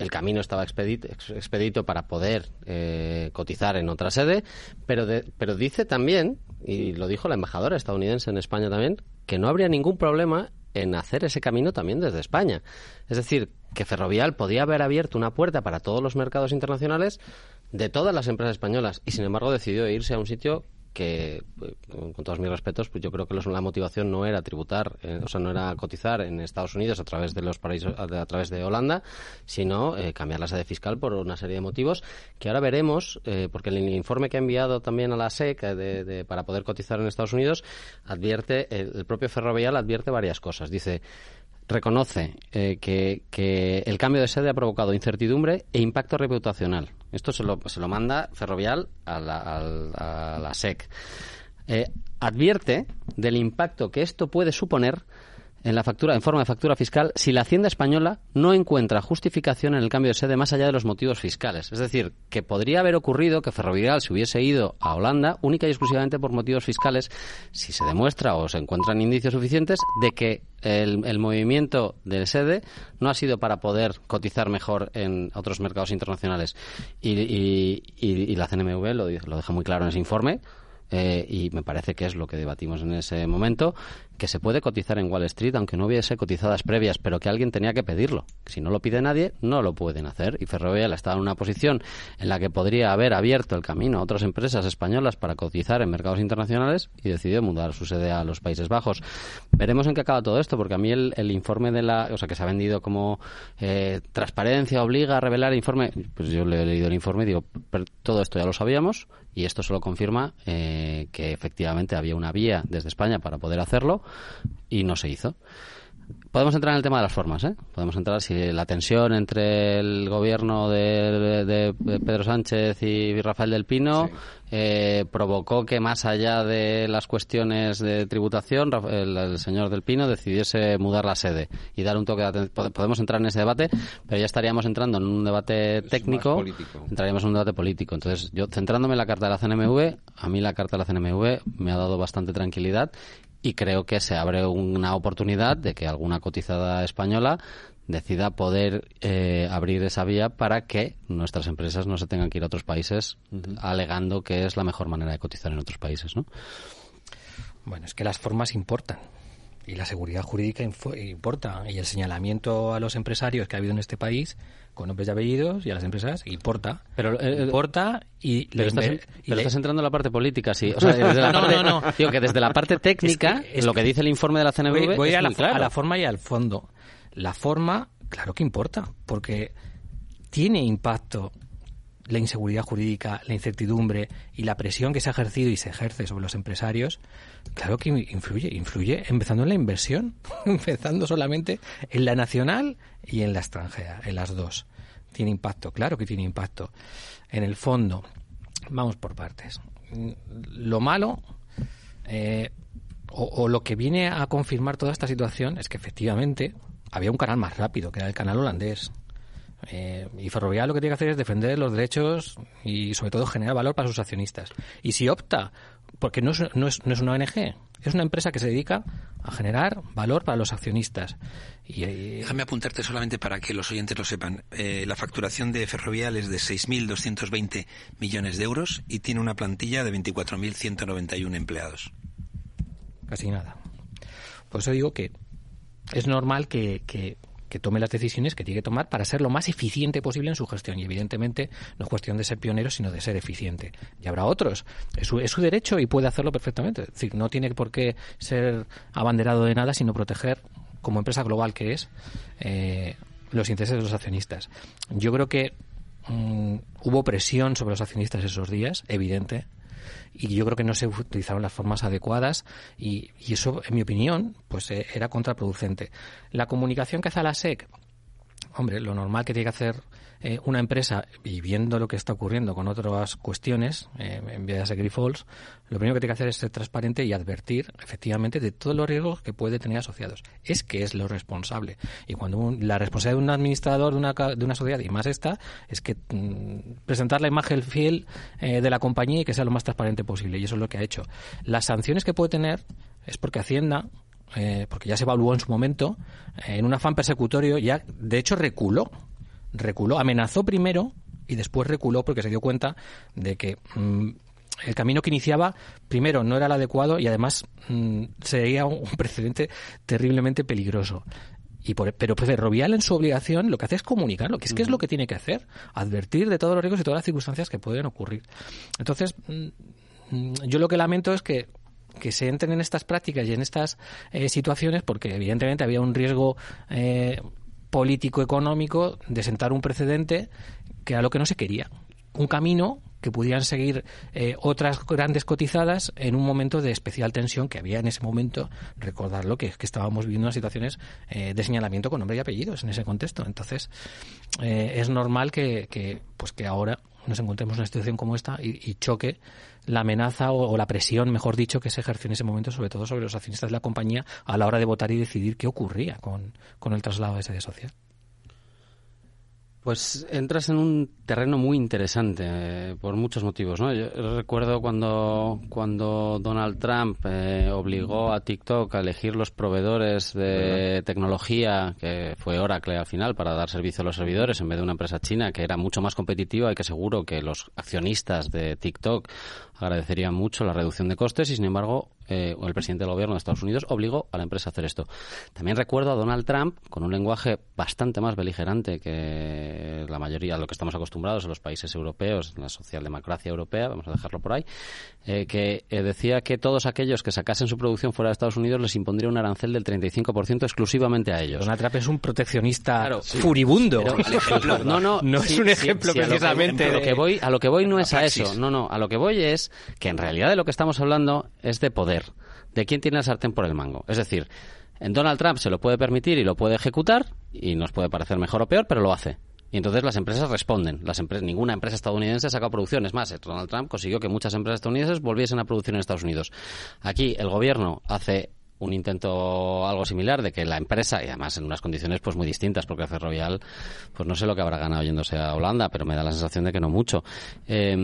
Speaker 3: el camino estaba expedito, para poder eh, cotizar en otra sede, pero, pero dice también, y lo dijo la embajadora estadounidense en España también, que no habría ningún problema en hacer ese camino también desde España. Es decir, que Ferrovial podía haber abierto una puerta para todos los mercados internacionales de todas las empresas españolas y sin embargo decidió irse a un sitio que, eh, con todos mis respetos, pues yo creo que la motivación no era tributar, eh, o sea, no era cotizar en Estados Unidos a través de los paraísos, a, través de Holanda, sino eh, cambiar la sede fiscal por una serie de motivos que ahora veremos, porque el informe que ha enviado también a la SEC de, para poder cotizar en Estados Unidos advierte, el propio Ferrovial advierte varias cosas. Dice, reconoce eh, que, el cambio de sede ha provocado incertidumbre e impacto reputacional. Esto se lo, se lo manda Ferrovial a la, SEC. Eh, advierte del impacto que esto puede suponer en la factura, en forma de factura fiscal, si la Hacienda española no encuentra justificación en el cambio de sede más allá de los motivos fiscales. Es decir, que podría haber ocurrido que Ferrovial se hubiese ido a Holanda única y exclusivamente por motivos fiscales si se demuestra o se encuentran indicios suficientes de que el, movimiento de sede no ha sido para poder cotizar mejor en otros mercados internacionales. Y, la CNMV lo, lo deja muy claro en ese informe. Eh, y me parece que es lo que debatimos en ese momento, que se puede cotizar en Wall Street aunque no hubiese cotizadas previas, pero que alguien tenía que pedirlo. Si no lo pide nadie, no lo pueden hacer. Y Ferrovial estaba en una posición en la que podría haber abierto el camino a otras empresas españolas para cotizar en mercados internacionales y decidió mudar su sede a los Países Bajos. Veremos en qué acaba todo esto, porque a mí el, informe de la, o sea, que se ha vendido como eh, transparencia obliga a revelar el informe, pues yo le he leído el informe y digo, pero todo esto ya lo sabíamos y esto solo confirma eh, que efectivamente había una vía desde España para poder hacerlo y no se hizo. Podemos entrar en el tema de las formas, ¿eh? Podemos entrar si la tensión entre el gobierno de, Pedro Sánchez y Rafael del Pino eh, provocó que más allá de las cuestiones de tributación, el, señor del Pino decidiese mudar la sede y dar un toque de Podemos entrar en ese debate, pero ya estaríamos entrando en un debate técnico, entraríamos en un debate político. Entonces, yo centrándome en la carta de la CNMV, a mí la carta de la CNMV me ha dado bastante tranquilidad y creo que se abre una oportunidad de que alguna cotizada española decida poder eh, abrir esa vía para que nuestras empresas no se tengan que ir a otros países alegando que es la mejor manera de cotizar en otros países, ¿no?
Speaker 4: Bueno, es que las formas importan y la seguridad jurídica importa. Y el señalamiento a los empresarios que ha habido en este país con nombres y apellidos y a las empresas importa.
Speaker 3: Pero
Speaker 4: eh, importa y
Speaker 3: pero, estás, entrando en la parte política sí. O sea, desde la parte, no, no, no. digo que desde la parte técnica es lo que dice el informe de la CNV
Speaker 4: voy, a, la, a la forma y al fondo. La forma claro que importa porque tiene impacto la inseguridad jurídica, la incertidumbre y la presión que se ha ejercido y se ejerce sobre los empresarios, claro que influye, influye empezando en la inversión, empezando solamente en la nacional y en la extranjera, en las dos. Tiene impacto, claro que tiene impacto. En el fondo, vamos por partes. Lo malo eh, o, o lo que viene a confirmar toda esta situación es que efectivamente había un canal más rápido, que era el canal holandés. Eh, y Ferrovial lo que tiene que hacer es defender los derechos y sobre todo generar valor para sus accionistas. Y si opta, porque no es, no es, no es una ONG, es una empresa que se dedica a generar valor para los accionistas.
Speaker 2: Y, Déjame apuntarte solamente para que los oyentes lo sepan. Eh, la facturación de Ferrovial es de 6.220 millones de euros y tiene una plantilla de 24.191 empleados.
Speaker 4: Casi nada. Por eso digo que es normal que, que que tome las decisiones que tiene que tomar para ser lo más eficiente posible en su gestión. Y evidentemente no es cuestión de ser pionero, sino de ser eficiente. Y habrá otros. Es su, es su derecho y puede hacerlo perfectamente. Es decir, no tiene por qué ser abanderado de nada, sino proteger, como empresa global que es, eh, los intereses de los accionistas. Yo creo que mm, hubo presión sobre los accionistas esos días, evidente, y yo creo que no se utilizaron las formas adecuadas y, eso, en mi opinión, pues eh, era contraproducente. La comunicación que hace la SEC, hombre, lo normal que tiene que hacer eh, una empresa, y viendo lo que está ocurriendo con otras cuestiones, eh, en vez de Falls, lo primero que tiene que hacer es ser transparente y advertir efectivamente de todos los riesgos que puede tener asociados. Es que es lo responsable. Y cuando la responsabilidad de un administrador de una, de una sociedad, y más esta, es que mm, presentar la imagen fiel eh, de la compañía y que sea lo más transparente posible. Y eso es lo que ha hecho. Las sanciones que puede tener es porque Hacienda porque ya se evaluó en su momento, en un afán persecutorio, ya de hecho reculó reculó, amenazó primero y después reculó porque se dio cuenta de que mm, el camino que iniciaba, primero, no era el adecuado y además mm, sería un precedente terriblemente peligroso. Y por, pero Ferrovial en su obligación lo que hace es comunicarlo, que es que es lo que tiene que hacer, advertir de todos los riesgos y todas las circunstancias que pueden ocurrir. Entonces, mm, yo lo que lamento es que que se entren en estas prácticas y en estas eh, situaciones porque evidentemente había un riesgo eh, político económico de sentar un precedente que era lo que no se quería un camino que pudieran seguir eh, otras grandes cotizadas en un momento de especial tensión que había en ese momento, recordarlo, que, que estábamos viviendo unas situaciones eh, de señalamiento con nombre y apellidos en ese contexto. Entonces, eh, es normal que, que, pues que ahora nos encontremos en una situación como esta y, y choque la amenaza o, o, la presión, mejor dicho, que se ejerció en ese momento, sobre todo sobre los accionistas de la compañía, a la hora de votar y decidir qué ocurría con, con el traslado de sede social.
Speaker 3: Pues entras en un terreno muy interesante eh, por muchos motivos, ¿no? Yo recuerdo cuando cuando Donald Trump eh, obligó a TikTok a elegir los proveedores de tecnología, que fue Oracle al final, para dar servicio a los servidores en vez de una empresa china que era mucho más competitiva y que seguro que los accionistas de TikTok agradecerían mucho la reducción de costes y sin embargo eh, el presidente del gobierno de Estados Unidos obligó a la empresa a hacer esto. También recuerdo a Donald Trump con un lenguaje bastante más beligerante que la mayoría de lo que estamos acostumbrados en los países europeos, en la socialdemocracia europea, vamos a dejarlo por ahí, eh, que eh, decía que todos aquellos que sacasen su producción fuera de Estados Unidos les impondría un arancel del 35% exclusivamente a ellos.
Speaker 4: Donald Trump es un proteccionista claro, sí, furibundo.
Speaker 3: Pero, ejemplo, no, no,
Speaker 4: no
Speaker 3: sí,
Speaker 4: es un ejemplo
Speaker 3: sí,
Speaker 4: precisamente.
Speaker 3: A lo, que, a lo que voy, a lo que voy no es a eso, no, no, a lo que voy es que en realidad de lo que estamos hablando es de poder, de quién tiene el sartén por el mango. Es decir, en Donald Trump se lo puede permitir y lo puede ejecutar y nos puede parecer mejor o peor, pero lo hace. Y entonces las empresas responden. Las empresas, ninguna empresa estadounidense saca producción. Es más, Donald Trump consiguió que muchas empresas estadounidenses volviesen a producir en Estados Unidos. Aquí el gobierno hace un intento algo similar de que la empresa, y además en unas condiciones pues muy distintas, porque Ferrovial, pues no sé lo que habrá ganado yéndose a Holanda, pero me da la sensación de que no mucho. Eh,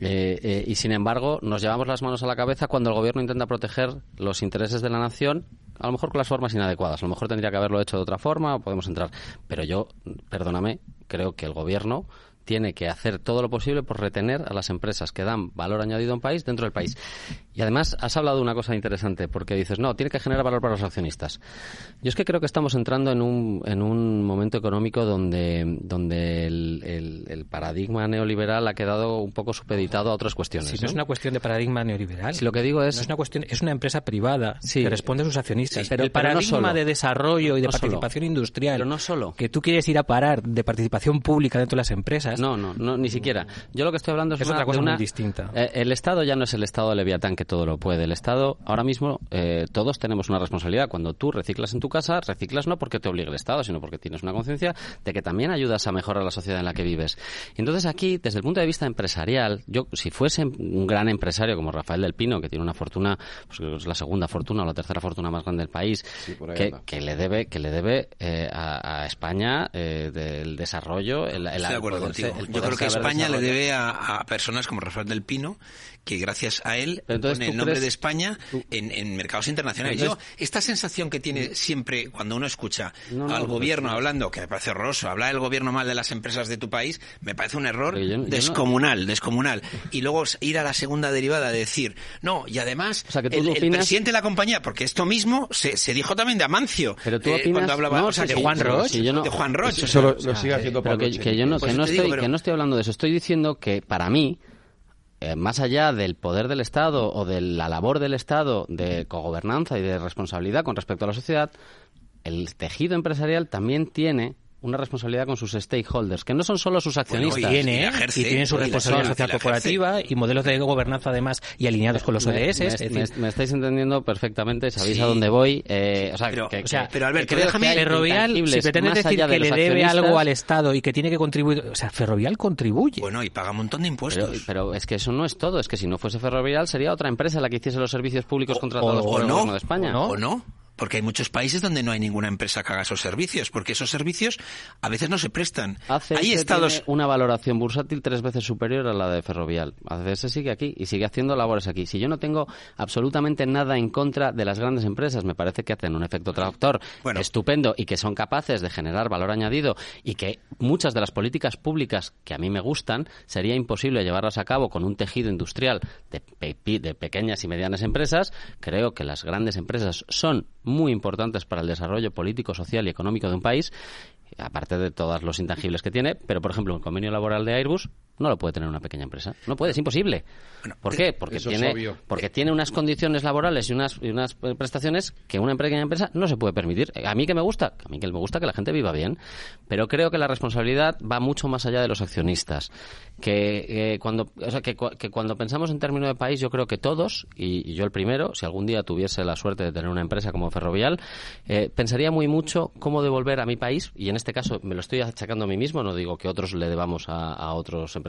Speaker 3: eh, eh, y sin embargo, nos llevamos las manos a la cabeza cuando el gobierno intenta proteger los intereses de la nación, a lo mejor con las formas inadecuadas. A lo mejor tendría que haberlo hecho de otra forma, o podemos entrar. Pero yo, perdóname, creo que el gobierno tiene que hacer todo lo posible por retener a las empresas que dan valor añadido a un país dentro del país. Y además has hablado de una cosa interesante, porque dices, no, tiene que generar valor para los accionistas. Yo es que creo que estamos entrando en un, en un momento económico donde, donde el, el, el paradigma neoliberal ha quedado un poco supeditado a otras cuestiones.
Speaker 4: Si no, ¿no? es una cuestión de paradigma neoliberal.
Speaker 3: Si lo que digo es...
Speaker 4: No es una cuestión, es una empresa privada
Speaker 3: sí,
Speaker 4: que responde a sus accionistas.
Speaker 3: Sí, pero,
Speaker 4: el paradigma
Speaker 3: pero no
Speaker 4: de desarrollo y de
Speaker 3: no
Speaker 4: participación
Speaker 3: solo.
Speaker 4: industrial.
Speaker 3: Pero no solo.
Speaker 4: Que tú quieres ir a parar de participación pública dentro de las empresas.
Speaker 3: No, no, no ni siquiera. Yo lo que estoy hablando es,
Speaker 4: es
Speaker 3: una,
Speaker 4: otra cosa
Speaker 3: una,
Speaker 4: muy distinta.
Speaker 3: Eh, el Estado ya no es el Estado de Leviatán que todo lo puede. El Estado, ahora mismo, eh, todos tenemos una responsabilidad. Cuando tú reciclas en tu casa, reciclas no porque te obligue el Estado, sino porque tienes una conciencia de que también ayudas a mejorar la sociedad en la que vives. Entonces aquí, desde el punto de vista empresarial, yo si fuese un gran empresario como Rafael del Pino, que tiene una fortuna, pues es la segunda fortuna o la tercera fortuna más grande del país,
Speaker 1: sí,
Speaker 3: que, que, le debe, que le debe eh, a, a, España eh, del desarrollo, el, el,
Speaker 2: Estoy Yo creo que España le debe a, a, personas como Rafael del Pino, que gracias a él
Speaker 3: Entonces,
Speaker 2: pone el nombre
Speaker 3: crees,
Speaker 2: de España en, en, mercados internacionales. Entonces, Yo, esta sensación que tiene siempre cuando uno escucha no, no, al gobierno no, hablando, que me parece horroroso, hablar el gobierno mal de las empresas de tu país, me parece un error yo, descomunal, descomunal. Y luego ir a la segunda derivada de decir, no, y además
Speaker 3: o sea,
Speaker 2: el,
Speaker 3: opinas...
Speaker 2: el, presidente de la compañía, porque esto mismo se, se dijo también de Amancio,
Speaker 3: pero tú opinas...
Speaker 2: eh, cuando hablaba
Speaker 3: no,
Speaker 2: o sea,
Speaker 3: sí,
Speaker 2: de Juan Roche,
Speaker 3: sí,
Speaker 2: de Juan Roche.
Speaker 1: Eso lo, lo sigue haciendo
Speaker 3: pero que, que, yo no, que, no estoy, digo, pero... que no estoy hablando de eso, estoy diciendo que para mí eh, más allá del poder del Estado o de la labor del Estado de cogobernanza y de responsabilidad con respecto a la sociedad, el tejido empresarial también tiene una responsabilidad con sus stakeholders, que no son solo sus accionistas.
Speaker 4: Bueno, y tiene, y, ejerce, y tienen su responsabilidad social corporativa y modelos de gobernanza además y alineados con los ODS.
Speaker 3: Me,
Speaker 4: es
Speaker 3: decir, me, me, estáis entendiendo perfectamente, sabéis sí. a dónde voy. Eh, o sea,
Speaker 4: pero,
Speaker 3: que,
Speaker 4: o sea,
Speaker 3: que,
Speaker 4: pero Alberto, déjame, Ferrovial, si pretendes decir que le debe algo al Estado y que tiene que contribuir, o sea, Ferrovial contribuye.
Speaker 2: Bueno, y paga un montón de impuestos.
Speaker 3: Pero, pero, es que eso no es todo, es que si no fuese Ferrovial sería otra empresa la que hiciese los servicios públicos
Speaker 2: o,
Speaker 3: contratados
Speaker 2: o,
Speaker 3: por
Speaker 2: o
Speaker 3: el
Speaker 2: no,
Speaker 3: gobierno de España.
Speaker 2: ¿O no? Porque hay muchos países donde no hay ninguna empresa que haga esos servicios, porque esos servicios a veces no se prestan.
Speaker 3: ACS
Speaker 2: hay estados
Speaker 3: tiene una valoración bursátil tres veces superior a la de Ferrovial. ACS sigue aquí y sigue haciendo labores aquí. Si yo no tengo absolutamente nada en contra de las grandes empresas, me parece que hacen un efecto tractor bueno. estupendo y que son capaces de generar valor añadido y que muchas de las políticas públicas que a mí me gustan sería imposible llevarlas a cabo con un tejido industrial de, pe de pequeñas y medianas empresas, creo que las grandes empresas son muy importantes para el desarrollo político, social y económico de un país, aparte de todos los intangibles que tiene, pero por ejemplo, el convenio laboral de Airbus no lo puede tener una pequeña empresa. No puede, es imposible. ¿Por qué? Porque tiene, porque tiene unas condiciones laborales y unas, y unas eh, prestaciones que una pequeña empresa no se puede permitir. A mí que me gusta, a mí que me gusta que la gente viva bien, pero creo que la responsabilidad va mucho más allá de los accionistas. Que, eh, cuando, o sea, que, que cuando pensamos en términos de país, yo creo que todos, y, y yo el primero, si algún día tuviese la suerte de tener una empresa como Ferrovial, eh, pensaría muy mucho cómo devolver a mi país, y en este caso me lo estoy achacando a mí mismo, no digo que otros le debamos a, a otros empresarios.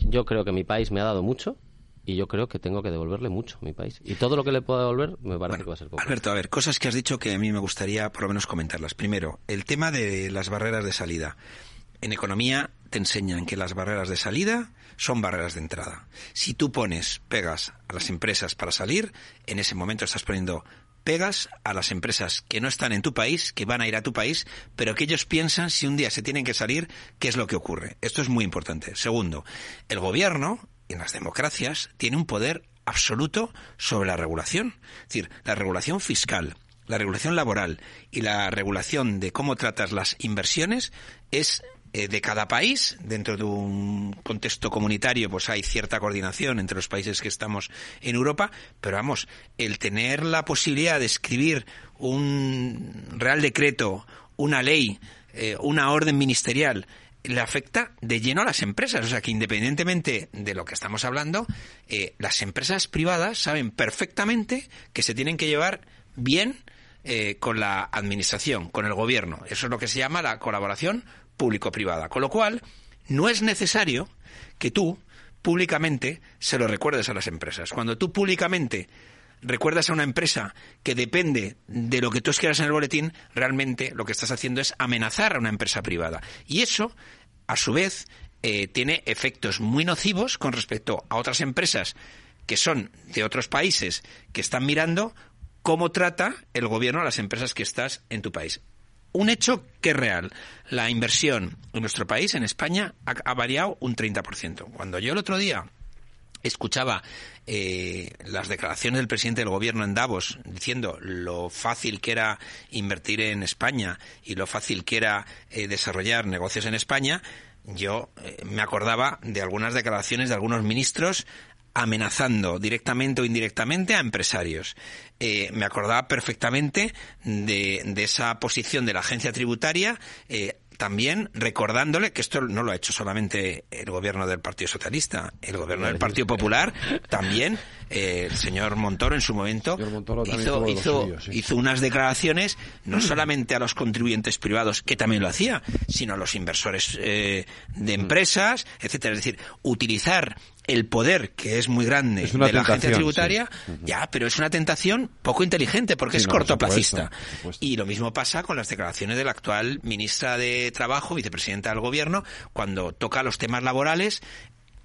Speaker 3: Yo creo que mi país me ha dado mucho y yo creo que tengo que devolverle mucho a mi país. Y todo lo que le pueda devolver me parece que va a ser poco.
Speaker 2: Alberto, a ver, cosas que has dicho que a mí me gustaría por lo menos comentarlas. Primero, el tema de las barreras de salida. En economía te enseñan que las barreras de salida son barreras de entrada. Si tú pones pegas a las empresas para salir, en ese momento estás poniendo pegas a las empresas que no están en tu país, que van a ir a tu país, pero que ellos piensan si un día se tienen que salir, qué es lo que ocurre. Esto es muy importante. Segundo, el gobierno, en las democracias, tiene un poder absoluto sobre la regulación. Es decir, la regulación fiscal, la regulación laboral y la regulación de cómo tratas las inversiones es de cada país, dentro de un contexto comunitario, pues hay cierta coordinación entre los países que estamos en Europa, pero vamos, el tener la posibilidad de escribir un real decreto, una ley, eh, una orden ministerial, le afecta de lleno a las empresas. O sea que independientemente de lo que estamos hablando, eh, las empresas privadas saben perfectamente que se tienen que llevar bien eh, con la administración, con el gobierno. Eso es lo que se llama la colaboración público-privada. Con lo cual, no es necesario que tú públicamente se lo recuerdes a las empresas. Cuando tú públicamente recuerdas a una empresa que depende de lo que tú escribas en el boletín, realmente lo que estás haciendo es amenazar a una empresa privada. Y eso, a su vez, eh, tiene efectos muy nocivos con respecto a otras empresas que son de otros países que están mirando cómo trata el gobierno a las empresas que estás en tu país. Un hecho que es real. La inversión en nuestro país, en España, ha, variado un 30%. Cuando yo el otro día escuchaba eh, las declaraciones del presidente del gobierno en Davos diciendo lo fácil que era invertir en España y lo fácil que era eh, desarrollar negocios en España, yo eh, me acordaba de algunas declaraciones de algunos ministros amenazando directamente o indirectamente a empresarios. Eh, me acordaba perfectamente de, de, esa posición de la agencia tributaria. Eh, también recordándole que esto no lo ha hecho solamente el gobierno del Partido Socialista, el gobierno del Partido Popular, también eh, el señor Montoro en su momento hizo, hizo, sí. hizo, unas declaraciones no solamente a los contribuyentes privados, que también lo hacía, sino a los inversores eh, de empresas, etcétera. Es decir, utilizar el poder que es muy grande
Speaker 1: es
Speaker 2: de la agencia tributaria,
Speaker 1: sí.
Speaker 2: ya, pero es una tentación poco inteligente porque
Speaker 1: Sí,
Speaker 2: es
Speaker 1: no, por
Speaker 2: cortoplacista.
Speaker 1: supuesto, por supuesto.
Speaker 2: Y lo mismo pasa con las declaraciones de la actual ministra de Trabajo, vicepresidenta del Gobierno, cuando toca los temas laborales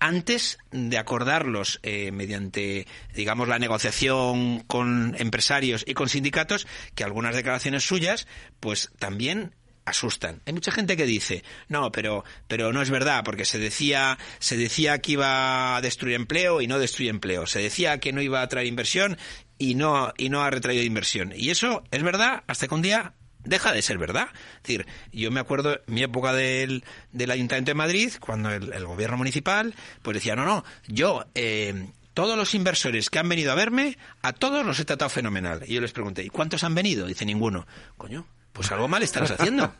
Speaker 2: antes de acordarlos eh, mediante, digamos, la negociación con empresarios y con sindicatos, que algunas declaraciones suyas, pues también asustan. Hay mucha gente que dice, no, pero, pero no es verdad, porque se decía, se decía que iba a destruir empleo y no destruye empleo. Se decía que no iba a traer inversión y no, y no ha retraído inversión. Y eso es verdad hasta que un día deja de ser verdad. Es decir, yo me acuerdo mi época del, del Ayuntamiento de Madrid, cuando el, el gobierno municipal, pues decía, no, no, yo, eh, todos los inversores que han venido a verme, a todos los he tratado fenomenal. Y yo les pregunté, ¿y cuántos han venido? Dice ninguno. Coño, pues algo mal estarás haciendo.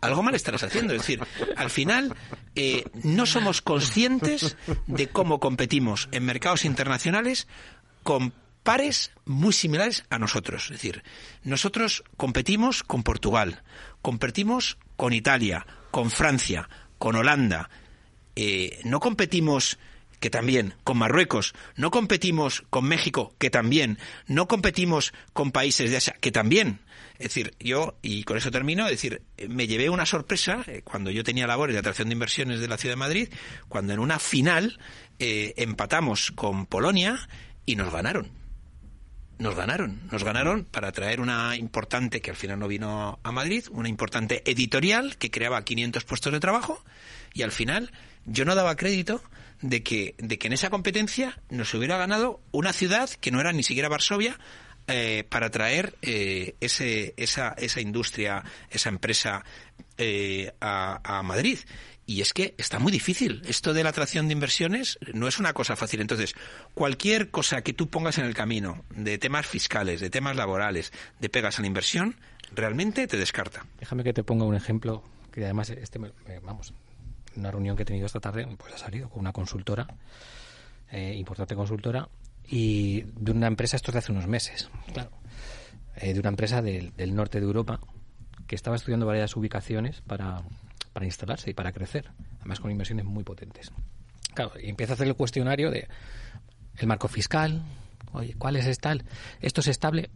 Speaker 2: Algo mal estarás haciendo. Es decir, al final eh, no somos conscientes de cómo competimos en mercados internacionales con pares muy similares a nosotros. Es decir, nosotros competimos con Portugal, competimos con Italia, con Francia, con Holanda. Eh, no competimos que también, con Marruecos, no competimos con México, que también, no competimos con países de Asia, que también. Es decir, yo, y con eso termino, es decir, me llevé una sorpresa eh, cuando yo tenía labores de atracción de inversiones de la Ciudad de Madrid, cuando en una final eh, empatamos con Polonia y nos ganaron. Nos ganaron, nos ganaron para traer una importante, que al final no vino a Madrid, una importante editorial que creaba 500 puestos de trabajo y al final yo no daba crédito de que, de que en esa competencia nos hubiera ganado una ciudad que no era ni siquiera Varsovia, eh, para atraer eh, ese, esa, esa industria, esa empresa eh, a, a Madrid. Y es que está muy difícil. Esto de la atracción de inversiones no es una cosa fácil. Entonces, cualquier cosa que tú pongas en el camino de temas fiscales, de temas laborales, de pegas a la inversión, realmente te descarta.
Speaker 4: Déjame que te ponga un ejemplo que además este vamos una reunión que he tenido esta tarde pues ha salido con una consultora eh, importante consultora y de una empresa esto es de hace unos meses claro eh, de una empresa del norte de Europa que estaba estudiando varias ubicaciones para, para instalarse y para crecer además con inversiones muy potentes claro y empieza a hacer el cuestionario de el marco fiscal oye cuál es tal esto es estable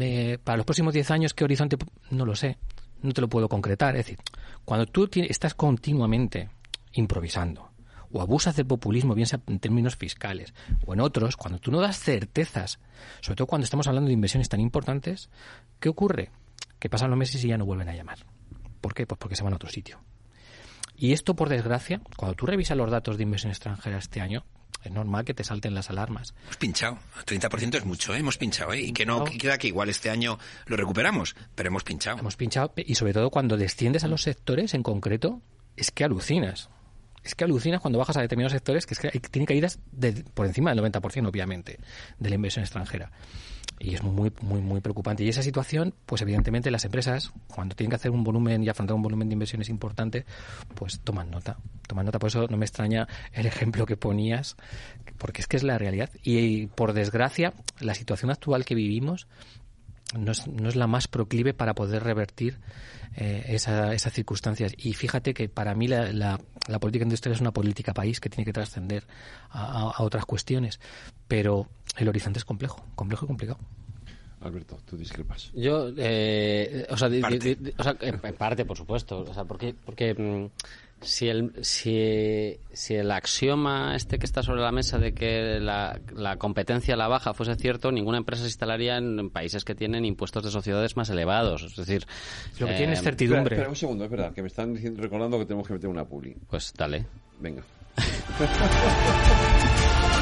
Speaker 4: eh, para los próximos 10 años, ¿qué horizonte? No lo sé. No te lo puedo concretar. Es decir, cuando tú estás continuamente improvisando o abusas del populismo, bien sea en términos fiscales o en otros, cuando tú no das certezas, sobre todo cuando estamos hablando de inversiones tan importantes, ¿qué ocurre? Que pasan los meses y ya no vuelven a llamar. ¿Por qué? Pues porque se van a otro sitio. Y esto, por desgracia, cuando tú revisas los datos de inversión extranjera este año, es normal que te salten las alarmas.
Speaker 2: Hemos pinchado. 30% es mucho, ¿eh? hemos pinchado. ¿eh? Y que no queda que igual este año lo recuperamos, pero hemos pinchado.
Speaker 4: Hemos pinchado y sobre todo cuando desciendes a los sectores en concreto, es que alucinas. Es que alucinas cuando bajas a determinados sectores que es que hay, tiene caídas de, por encima del 90%, obviamente, de la inversión extranjera. Y es muy, muy, muy preocupante. Y esa situación, pues evidentemente las empresas, cuando tienen que hacer un volumen y afrontar un volumen de inversiones importante, pues toman nota. Toman nota. Por eso no me extraña el ejemplo que ponías, porque es que es la realidad. Y, por desgracia, la situación actual que vivimos no es, no es la más proclive para poder revertir eh, esa- esas circunstancias. Y fíjate que para mí la, la- la política industrial es una política país que tiene que trascender a, otras cuestiones. Pero el horizonte es complejo, complejo y complicado.
Speaker 1: Alberto, tú discrepas.
Speaker 3: Yo, eh, o sea, di-
Speaker 2: Parte.
Speaker 3: di- di- o sea, en, en parte, por supuesto. O sea, porque, porque mm, si el, si, si el axioma este que está sobre la mesa de que la, la competencia a la baja fuese cierto, ninguna empresa se instalaría en, en países que tienen impuestos de sociedades más elevados. Es decir,
Speaker 4: Lo que
Speaker 3: eh,
Speaker 4: tiene es
Speaker 1: Espera,
Speaker 4: certidumbre.
Speaker 1: espera un segundo, es verdad, que me están diciendo, recordando que tenemos que meter una publi.
Speaker 3: Pues dale.
Speaker 1: Venga.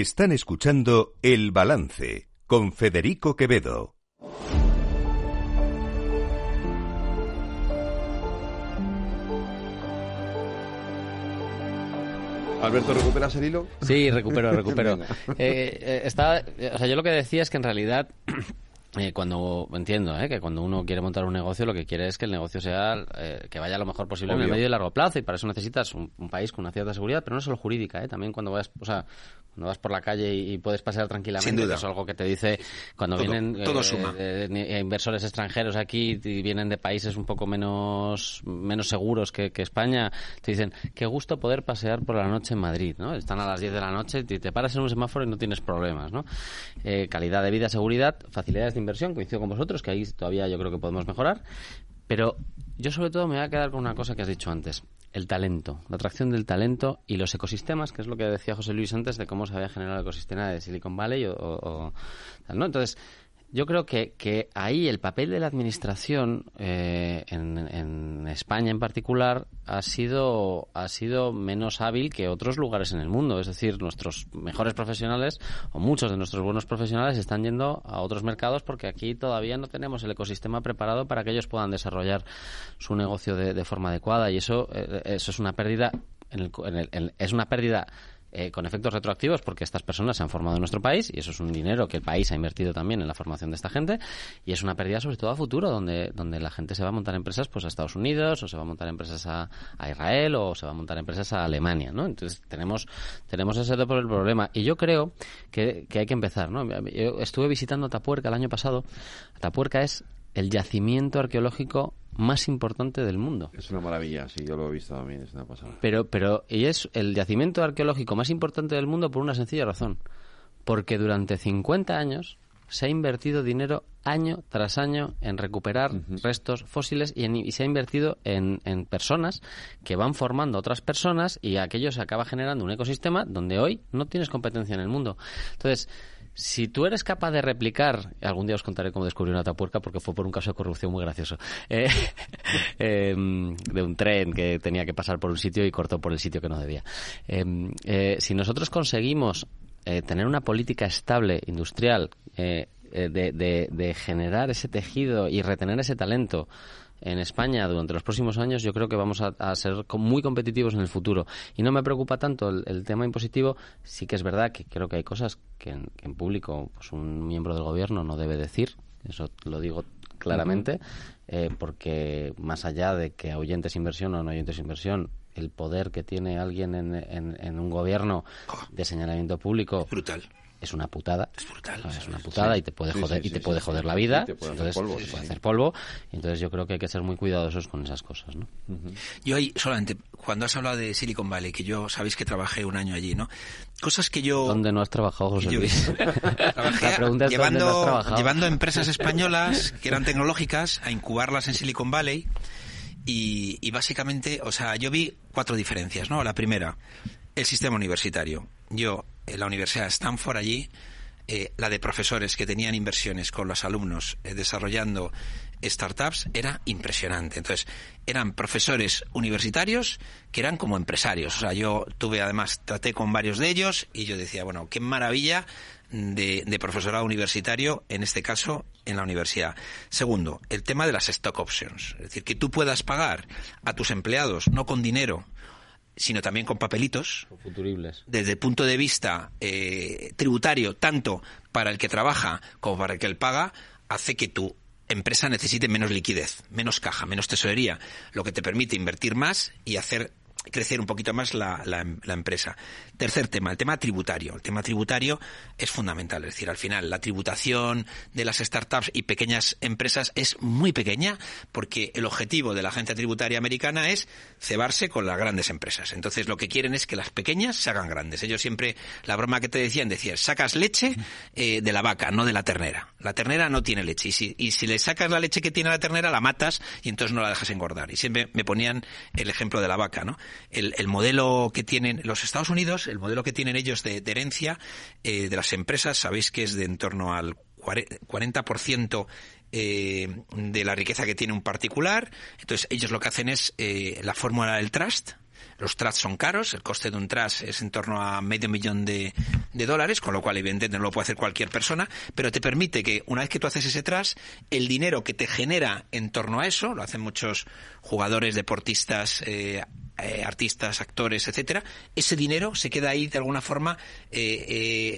Speaker 5: Están escuchando El Balance con Federico Quevedo.
Speaker 1: Alberto, ¿recuperas el hilo?
Speaker 3: Sí, recupero, recupero. Eh, eh, estaba- eh, o sea, yo lo que decía es que en realidad, eh, cuando entiendo eh, que cuando uno quiere montar un negocio, lo que quiere es que el negocio sea eh, que vaya lo mejor posible en el
Speaker 1: Obvio.
Speaker 3: medio y largo plazo, y para eso necesitas un, un país con una cierta seguridad, pero no solo jurídica, eh, también cuando vas, o sea, cuando vas por la calle y, y puedes pasear tranquilamente,
Speaker 2: Sin duda.
Speaker 3: que es algo que te dice cuando
Speaker 2: Todo,
Speaker 3: vienen
Speaker 2: todo
Speaker 3: eh,
Speaker 2: suma.
Speaker 3: inversores extranjeros aquí y vienen de países un poco menos menos seguros que, que España, te dicen, qué gusto poder pasear por la noche en Madrid, ¿no? Están a las 10 de la noche y te paras en un semáforo y no tienes problemas, ¿no? Eh, calidad de vida, seguridad, facilidades de inversión, coincido con vosotros, que ahí todavía yo creo que podemos mejorar, pero yo sobre todo me voy a quedar con una cosa que has dicho antes. el talento, la atracción del talento y los ecosistemas, que es lo que decía José Luis antes de cómo se había generado el ecosistema de Silicon Valley o, tal, ¿no? Entonces, yo creo que, que ahí el papel de la administración eh, en, España en particular ha sido ha sido menos hábil que otros lugares en el mundo. Es decir, nuestros mejores profesionales o muchos de nuestros buenos profesionales están yendo a otros mercados porque aquí todavía no tenemos el ecosistema preparado para que ellos puedan desarrollar su negocio de, de forma adecuada y eso eh, eso es una pérdida en el, en el- en- es una pérdida eh, con efectos retroactivos porque estas personas se han formado en nuestro país y eso es un dinero que el país ha invertido también en la formación de esta gente y es una pérdida sobre todo a futuro donde, donde la gente se va a montar empresas pues a Estados Unidos o se va a montar empresas a, a Israel o se va a montar empresas a Alemania, ¿no? Entonces tenemos, tenemos ese doble problema y yo creo que, que hay que empezar, ¿no? Yo estuve visitando Atapuerca el año pasado. Atapuerca es el yacimiento arqueológico más importante del mundo.
Speaker 1: Es una maravilla, sí, yo lo he visto también, es una pasada.
Speaker 3: Pero, pero, y es el yacimiento arqueológico más importante del mundo por una sencilla razón. Porque durante 50 años se ha invertido dinero año tras año en recuperar restos fósiles y, en- y se ha invertido en, en personas que van formando otras personas y aquello se acaba generando un ecosistema donde hoy no tienes competencia en el mundo. Entonces, si tú eres capaz de replicar, algún día os contaré cómo descubrí una tapuerca porque fue por un caso de corrupción muy gracioso, eh, em, de un tren que tenía que pasar por un sitio y cortó por el sitio que no debía. Em, eh, si nosotros conseguimos eh, tener una política estable, industrial, eh, de, de- de generar ese tejido y retener ese talento en España durante los próximos años, yo creo que vamos a, a ser muy competitivos en el futuro. Y no me preocupa tanto el, el tema impositivo. Sí que es verdad que creo que hay cosas que en, que en público pues un miembro del gobierno no debe decir. Eso lo digo claramente, eh, porque más allá de que ahuyentes inversión o no ahuyentes inversión, el poder que tiene alguien en, en- en un gobierno de señalamiento público
Speaker 2: brutal.
Speaker 3: Es una putada.
Speaker 2: Es brutal.
Speaker 3: Es una putada
Speaker 1: Sí.
Speaker 3: y te puede joder
Speaker 1: sí,
Speaker 3: y te
Speaker 1: sí,
Speaker 3: puede
Speaker 1: sí,
Speaker 3: joder
Speaker 1: sí.
Speaker 3: la vida.
Speaker 1: Te puede hacer
Speaker 3: entonces
Speaker 1: polvo,
Speaker 3: te
Speaker 1: sí,
Speaker 3: puede hacer polvo. Entonces yo creo que hay que ser muy cuidadosos con esas cosas, ¿no?
Speaker 2: Yo ahí solamente, cuando has hablado de Silicon Valley, que yo sabéis que trabajé un año allí, ¿no? Cosas que yo...
Speaker 3: ¿Dónde no has trabajado, José
Speaker 2: Yo-
Speaker 3: Luis?
Speaker 2: Trabajé
Speaker 3: La pregunta es dónde no has
Speaker 2: llevando,
Speaker 3: trabajado.
Speaker 2: llevando empresas españolas que eran tecnológicas a incubarlas en Silicon Valley y, y básicamente, o sea, yo vi cuatro diferencias, ¿no? La primera, el sistema universitario. Yo, en la Universidad de Stanford allí, eh, la de profesores que tenían inversiones con los alumnos eh, desarrollando startups era impresionante. Entonces, eran profesores universitarios que eran como empresarios. O sea, yo tuve además, traté con varios de ellos y yo decía, bueno, qué maravilla de, de profesorado universitario, en este caso en la universidad. Segundo, el tema de las stock options. Es decir, que tú puedas pagar a tus empleados, no con dinero, sino también con papelitos,
Speaker 3: Futuribles.
Speaker 2: desde el punto de vista eh, tributario, tanto para el que trabaja como para el que él paga, hace que tu empresa necesite menos liquidez, menos caja, menos tesorería, lo que te permite invertir más y hacer crecer un poquito más la, la- la empresa. Tercer tema, el tema tributario. El tema tributario es fundamental. Es decir, al final, la tributación de las startups y pequeñas empresas es muy pequeña porque el objetivo de la agencia tributaria americana es cebarse con las grandes empresas. Entonces, lo que quieren es que las pequeñas se hagan grandes. Ellos siempre, la broma que te decían, decían, sacas leche eh, de la vaca, no de la ternera. La ternera no tiene leche. Y si, y si le sacas la leche que tiene la ternera, la matas y entonces no la dejas engordar. Y siempre me ponían el ejemplo de la vaca, ¿no? El, el modelo que tienen los Estados Unidos, el modelo que tienen ellos de, herencia eh, de las empresas, sabéis que es de en torno al cuare- 40% eh, de la riqueza que tiene un particular. Entonces, ellos lo que hacen es eh, la fórmula del trust. Los trusts son caros, el coste de un trust es en torno a medio millón de, dólares, con lo cual evidentemente no lo puede hacer cualquier persona, pero te permite que una vez que tú haces ese trust, el dinero que te genera en torno a eso, lo hacen muchos jugadores, deportistas, eh, eh, artistas, actores, etcétera, ese dinero se queda ahí de alguna forma eh,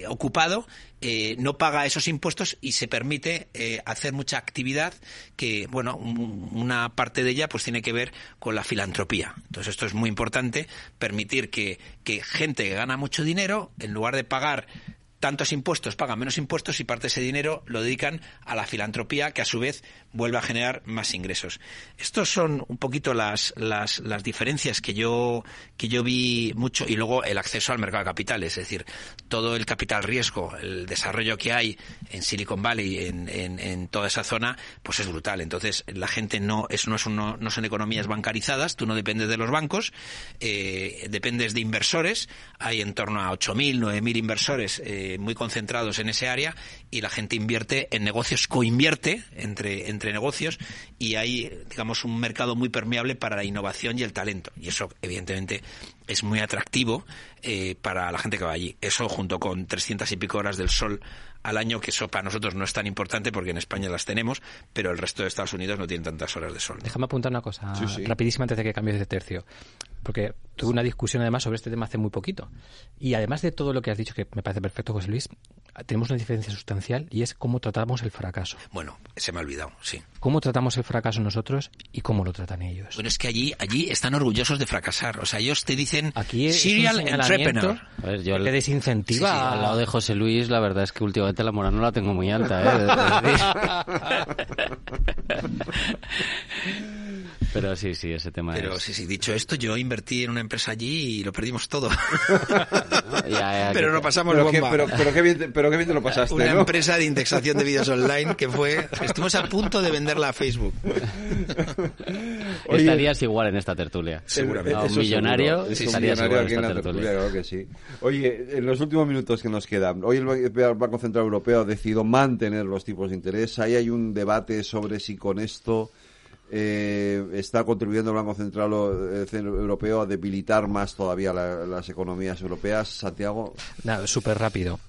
Speaker 2: eh, ocupado, eh, no paga esos impuestos y se permite eh, hacer mucha actividad que, bueno, un- una parte de ella pues tiene que ver con la filantropía. Entonces esto es muy importante, permitir que, que gente que gana mucho dinero, en lugar de pagar tantos impuestos pagan menos impuestos y parte de ese dinero lo dedican a la filantropía que a su vez vuelve a generar más ingresos. Estos son un poquito las, las, las diferencias que yo, que yo vi mucho y luego el acceso al mercado de capitales, es decir, todo el capital riesgo, el desarrollo que hay en Silicon Valley, en, en, toda esa zona, pues es brutal. Entonces, la gente no, eso no, es uno, no son economías bancarizadas, tú no dependes de los bancos, eh, dependes de inversores, hay en torno a 8.000, 9.000 inversores eh, muy concentrados en ese área y la gente invierte en negocios, coinvierte entre, entre negocios y hay, digamos, un mercado muy permeable para la innovación y el talento. Y eso, evidentemente, es muy atractivo eh, para la gente que va allí. Eso junto con 300 y pico horas del sol al año, que eso para nosotros no es tan importante porque en España las tenemos, pero el resto de Estados Unidos no tienen tantas horas de sol.
Speaker 4: Déjame apuntar una cosa
Speaker 1: Sí, sí.
Speaker 4: rapidísima antes de que cambies de tercio. Porque tuve una discusión además sobre este tema hace muy poquito. Y además de todo lo que has dicho, que me parece perfecto, José Luis, tenemos una diferencia sustancial y es cómo tratamos el fracaso.
Speaker 2: Bueno, se me ha olvidado, sí.
Speaker 4: Cómo tratamos el fracaso nosotros y cómo lo tratan ellos.
Speaker 2: Bueno, es que allí, allí están orgullosos de fracasar. O sea, ellos te dicen
Speaker 4: Aquí es
Speaker 2: serial entrepreneur.
Speaker 3: A ver, yo
Speaker 4: que te desincentiva.
Speaker 3: Sí, sí, al lado de José Luis, la verdad es que últimamente la moral no la tengo muy alta, ¿eh? Pero sí, sí, ese tema
Speaker 2: Pero
Speaker 3: es...
Speaker 2: sí, sí, dicho esto, yo invertí en una empresa allí y lo perdimos todo.
Speaker 3: Ya, ya,
Speaker 2: pero
Speaker 3: que-
Speaker 2: no pasamos
Speaker 1: Pero, que, pero, pero, qué bien, bien te lo pasaste,
Speaker 2: Una
Speaker 1: ¿no?
Speaker 2: empresa de indexación de vídeos online que fue... Estuvimos a punto de venderla a Facebook.
Speaker 1: Oye,
Speaker 3: Estarías igual en esta tertulia.
Speaker 2: Seguramente.
Speaker 3: No, un millonario,
Speaker 1: un
Speaker 3: estarías
Speaker 1: millonario
Speaker 3: igual
Speaker 1: aquí
Speaker 3: en esta
Speaker 1: tertulia,
Speaker 3: tertulia.
Speaker 1: claro que sí. Oye, en los últimos minutos que nos quedan, hoy el Ba- Banco Central Europeo ha decidido mantener los tipos de interés. Ahí hay un debate sobre si con esto eh, está contribuyendo el Banco Central eh, Europeo a debilitar más todavía la- las economías europeas. Santiago,
Speaker 4: Nada, súper rápido.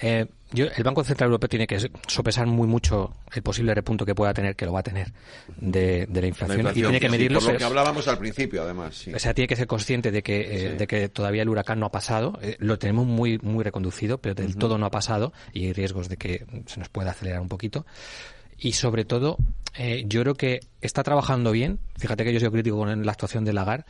Speaker 4: Eh, yo, el Banco Central Europeo tiene que sopesar muy mucho el posible repunto que pueda tener, que lo va a tener, de, de la inflación.
Speaker 1: la
Speaker 4: y tiene que
Speaker 1: sí,
Speaker 4: medirlo.
Speaker 1: por lo que hablábamos al principio, además. sí.
Speaker 4: O sea, tiene que ser consciente de que, eh,
Speaker 1: Sí.
Speaker 4: de que todavía el huracán no ha pasado. Eh, lo tenemos muy, muy reconducido, pero del todo no ha pasado y hay riesgos de que se nos pueda acelerar un poquito. Y sobre todo, eh, yo creo que está trabajando bien. Fíjate que yo soy crítico con la actuación de Lagarde,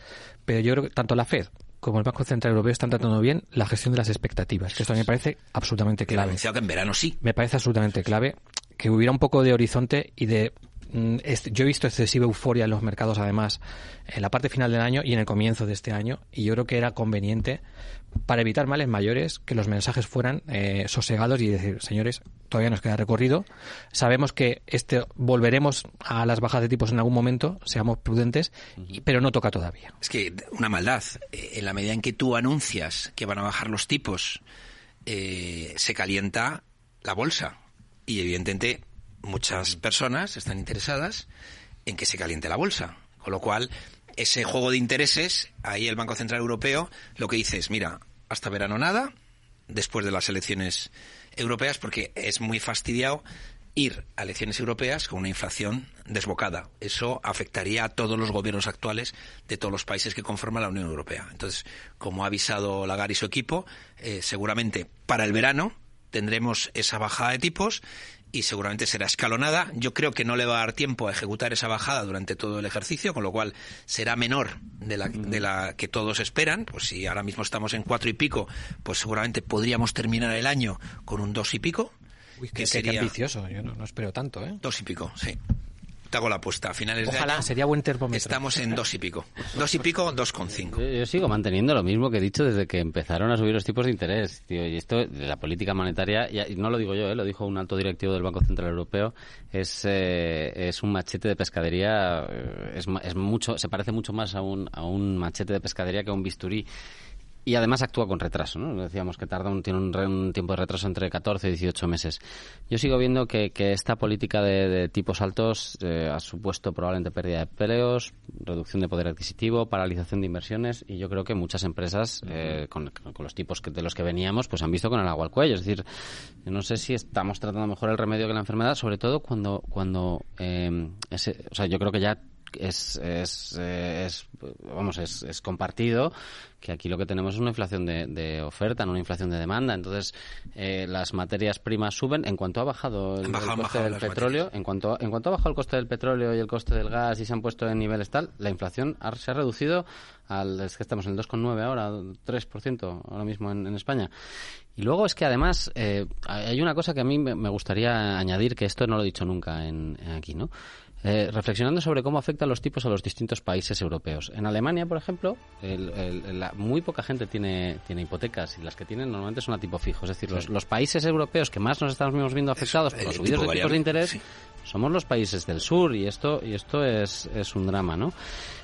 Speaker 4: pero yo creo que tanto la Fed como el Banco Central Europeo están tratando bien la gestión de las expectativas, que esto a mí me parece absolutamente clave
Speaker 2: que en verano sí.
Speaker 4: me parece absolutamente clave que hubiera un poco de horizonte y de mm, yo he visto excesiva euforia en los mercados además en la parte final del año y en el comienzo de este año y yo creo que era conveniente para evitar males mayores que los mensajes fueran eh, sosegados y decir señores todavía nos queda recorrido sabemos que este volveremos a las bajas de tipos en algún momento seamos prudentes y- pero no toca todavía
Speaker 2: Es que una maldad. Eh, En la medida en que tú anuncias que van a bajar los tipos, eh, se calienta la bolsa. Y evidentemente muchas personas están interesadas en que se caliente la bolsa. Con lo cual, ese juego de intereses, ahí el Banco Central Europeo lo que dice es, mira, hasta verano nada, después de las elecciones europeas, porque es muy fastidiado ir a elecciones europeas con una inflación desbocada. Eso afectaría a todos los gobiernos actuales de todos los países que conforman la Unión Europea. Entonces, como ha avisado Lagarde y su equipo, eh, seguramente para el verano tendremos esa bajada de tipos y seguramente será escalonada. Yo creo que no le va a dar tiempo a ejecutar esa bajada durante todo el ejercicio, con lo cual será menor de la, de la que todos esperan. Pues si ahora mismo estamos en cuatro y pico, pues seguramente podríamos terminar el año con un dos y pico.
Speaker 4: Uy,
Speaker 2: que
Speaker 4: qué, qué
Speaker 2: sería
Speaker 4: ambicioso yo no, no espero tanto ¿eh?
Speaker 2: dos y pico, sí. Te hago la apuesta. A finales de
Speaker 4: ojalá
Speaker 2: año
Speaker 4: sería buen termómetro
Speaker 2: estamos en dos y pico. Dos y pico, dos con cinco.
Speaker 3: Yo, yo sigo manteniendo lo mismo que he dicho desde que empezaron a subir los tipos de interés. Tío, y esto de la política monetaria, y no lo digo yo, ¿eh? lo dijo un alto directivo del Banco Central Europeo, es, eh, es un machete de pescadería, eh, es, ma- es mucho, se parece mucho más a un, a un machete de pescadería que a un bisturí. Y además actúa con retraso, ¿no? Decíamos que tarda un, tiene un, un tiempo de retraso entre 14 y 18 meses. Yo sigo viendo que, que esta política de, de tipos altos eh, ha supuesto probablemente pérdida de empleos, reducción de poder adquisitivo, paralización de inversiones y yo creo que muchas empresas eh, con, con los tipos que, de los que veníamos pues han visto con el agua al cuello. Es decir, yo no sé si estamos tratando mejor el remedio que la enfermedad, sobre todo cuando, cuando eh, ese, o sea, yo creo que ya es, es, eh, es vamos, es, es, compartido que aquí lo que tenemos es una inflación de, de oferta, no una inflación de demanda. Entonces, eh, las materias primas suben. En cuanto ha bajado el,
Speaker 2: bajado,
Speaker 3: el coste del petróleo, en cuanto, en cuanto ha bajado el coste del petróleo y el coste del gas y se han puesto en niveles tal, la inflación ha, se ha reducido al, es que estamos en el 2,9 ahora, 3% ahora mismo en, en, España. Y luego es que además eh, hay una cosa que a mí me gustaría añadir, que esto no lo he dicho nunca en, en aquí, ¿no? Eh, reflexionando sobre cómo afectan los tipos a los distintos países europeos. En Alemania, por ejemplo, el, el, la, muy poca gente tiene, tiene hipotecas y las que tienen normalmente son a tipo fijo. Es decir, sí. los, los, países europeos que más nos estamos viendo afectados por los subidos de tipos de interés sí. somos los países del sur y esto, y esto es, es un drama, ¿no?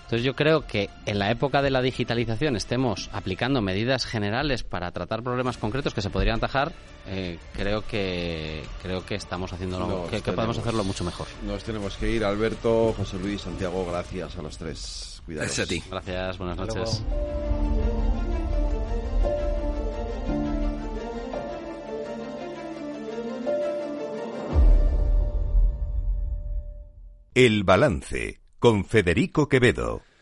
Speaker 3: Entonces yo creo que en la época de la digitalización estemos aplicando medidas generales para tratar problemas concretos que se podrían atajar, eh, creo que creo que estamos haciéndolo, que, que, podemos hacerlo mucho mejor.
Speaker 1: Nos tenemos que ir, Alberto, José Luis, Santiago, gracias a los tres. Cuidados.
Speaker 2: Gracias a ti.
Speaker 3: Gracias, buenas noches.
Speaker 5: El balance con Federico Quevedo.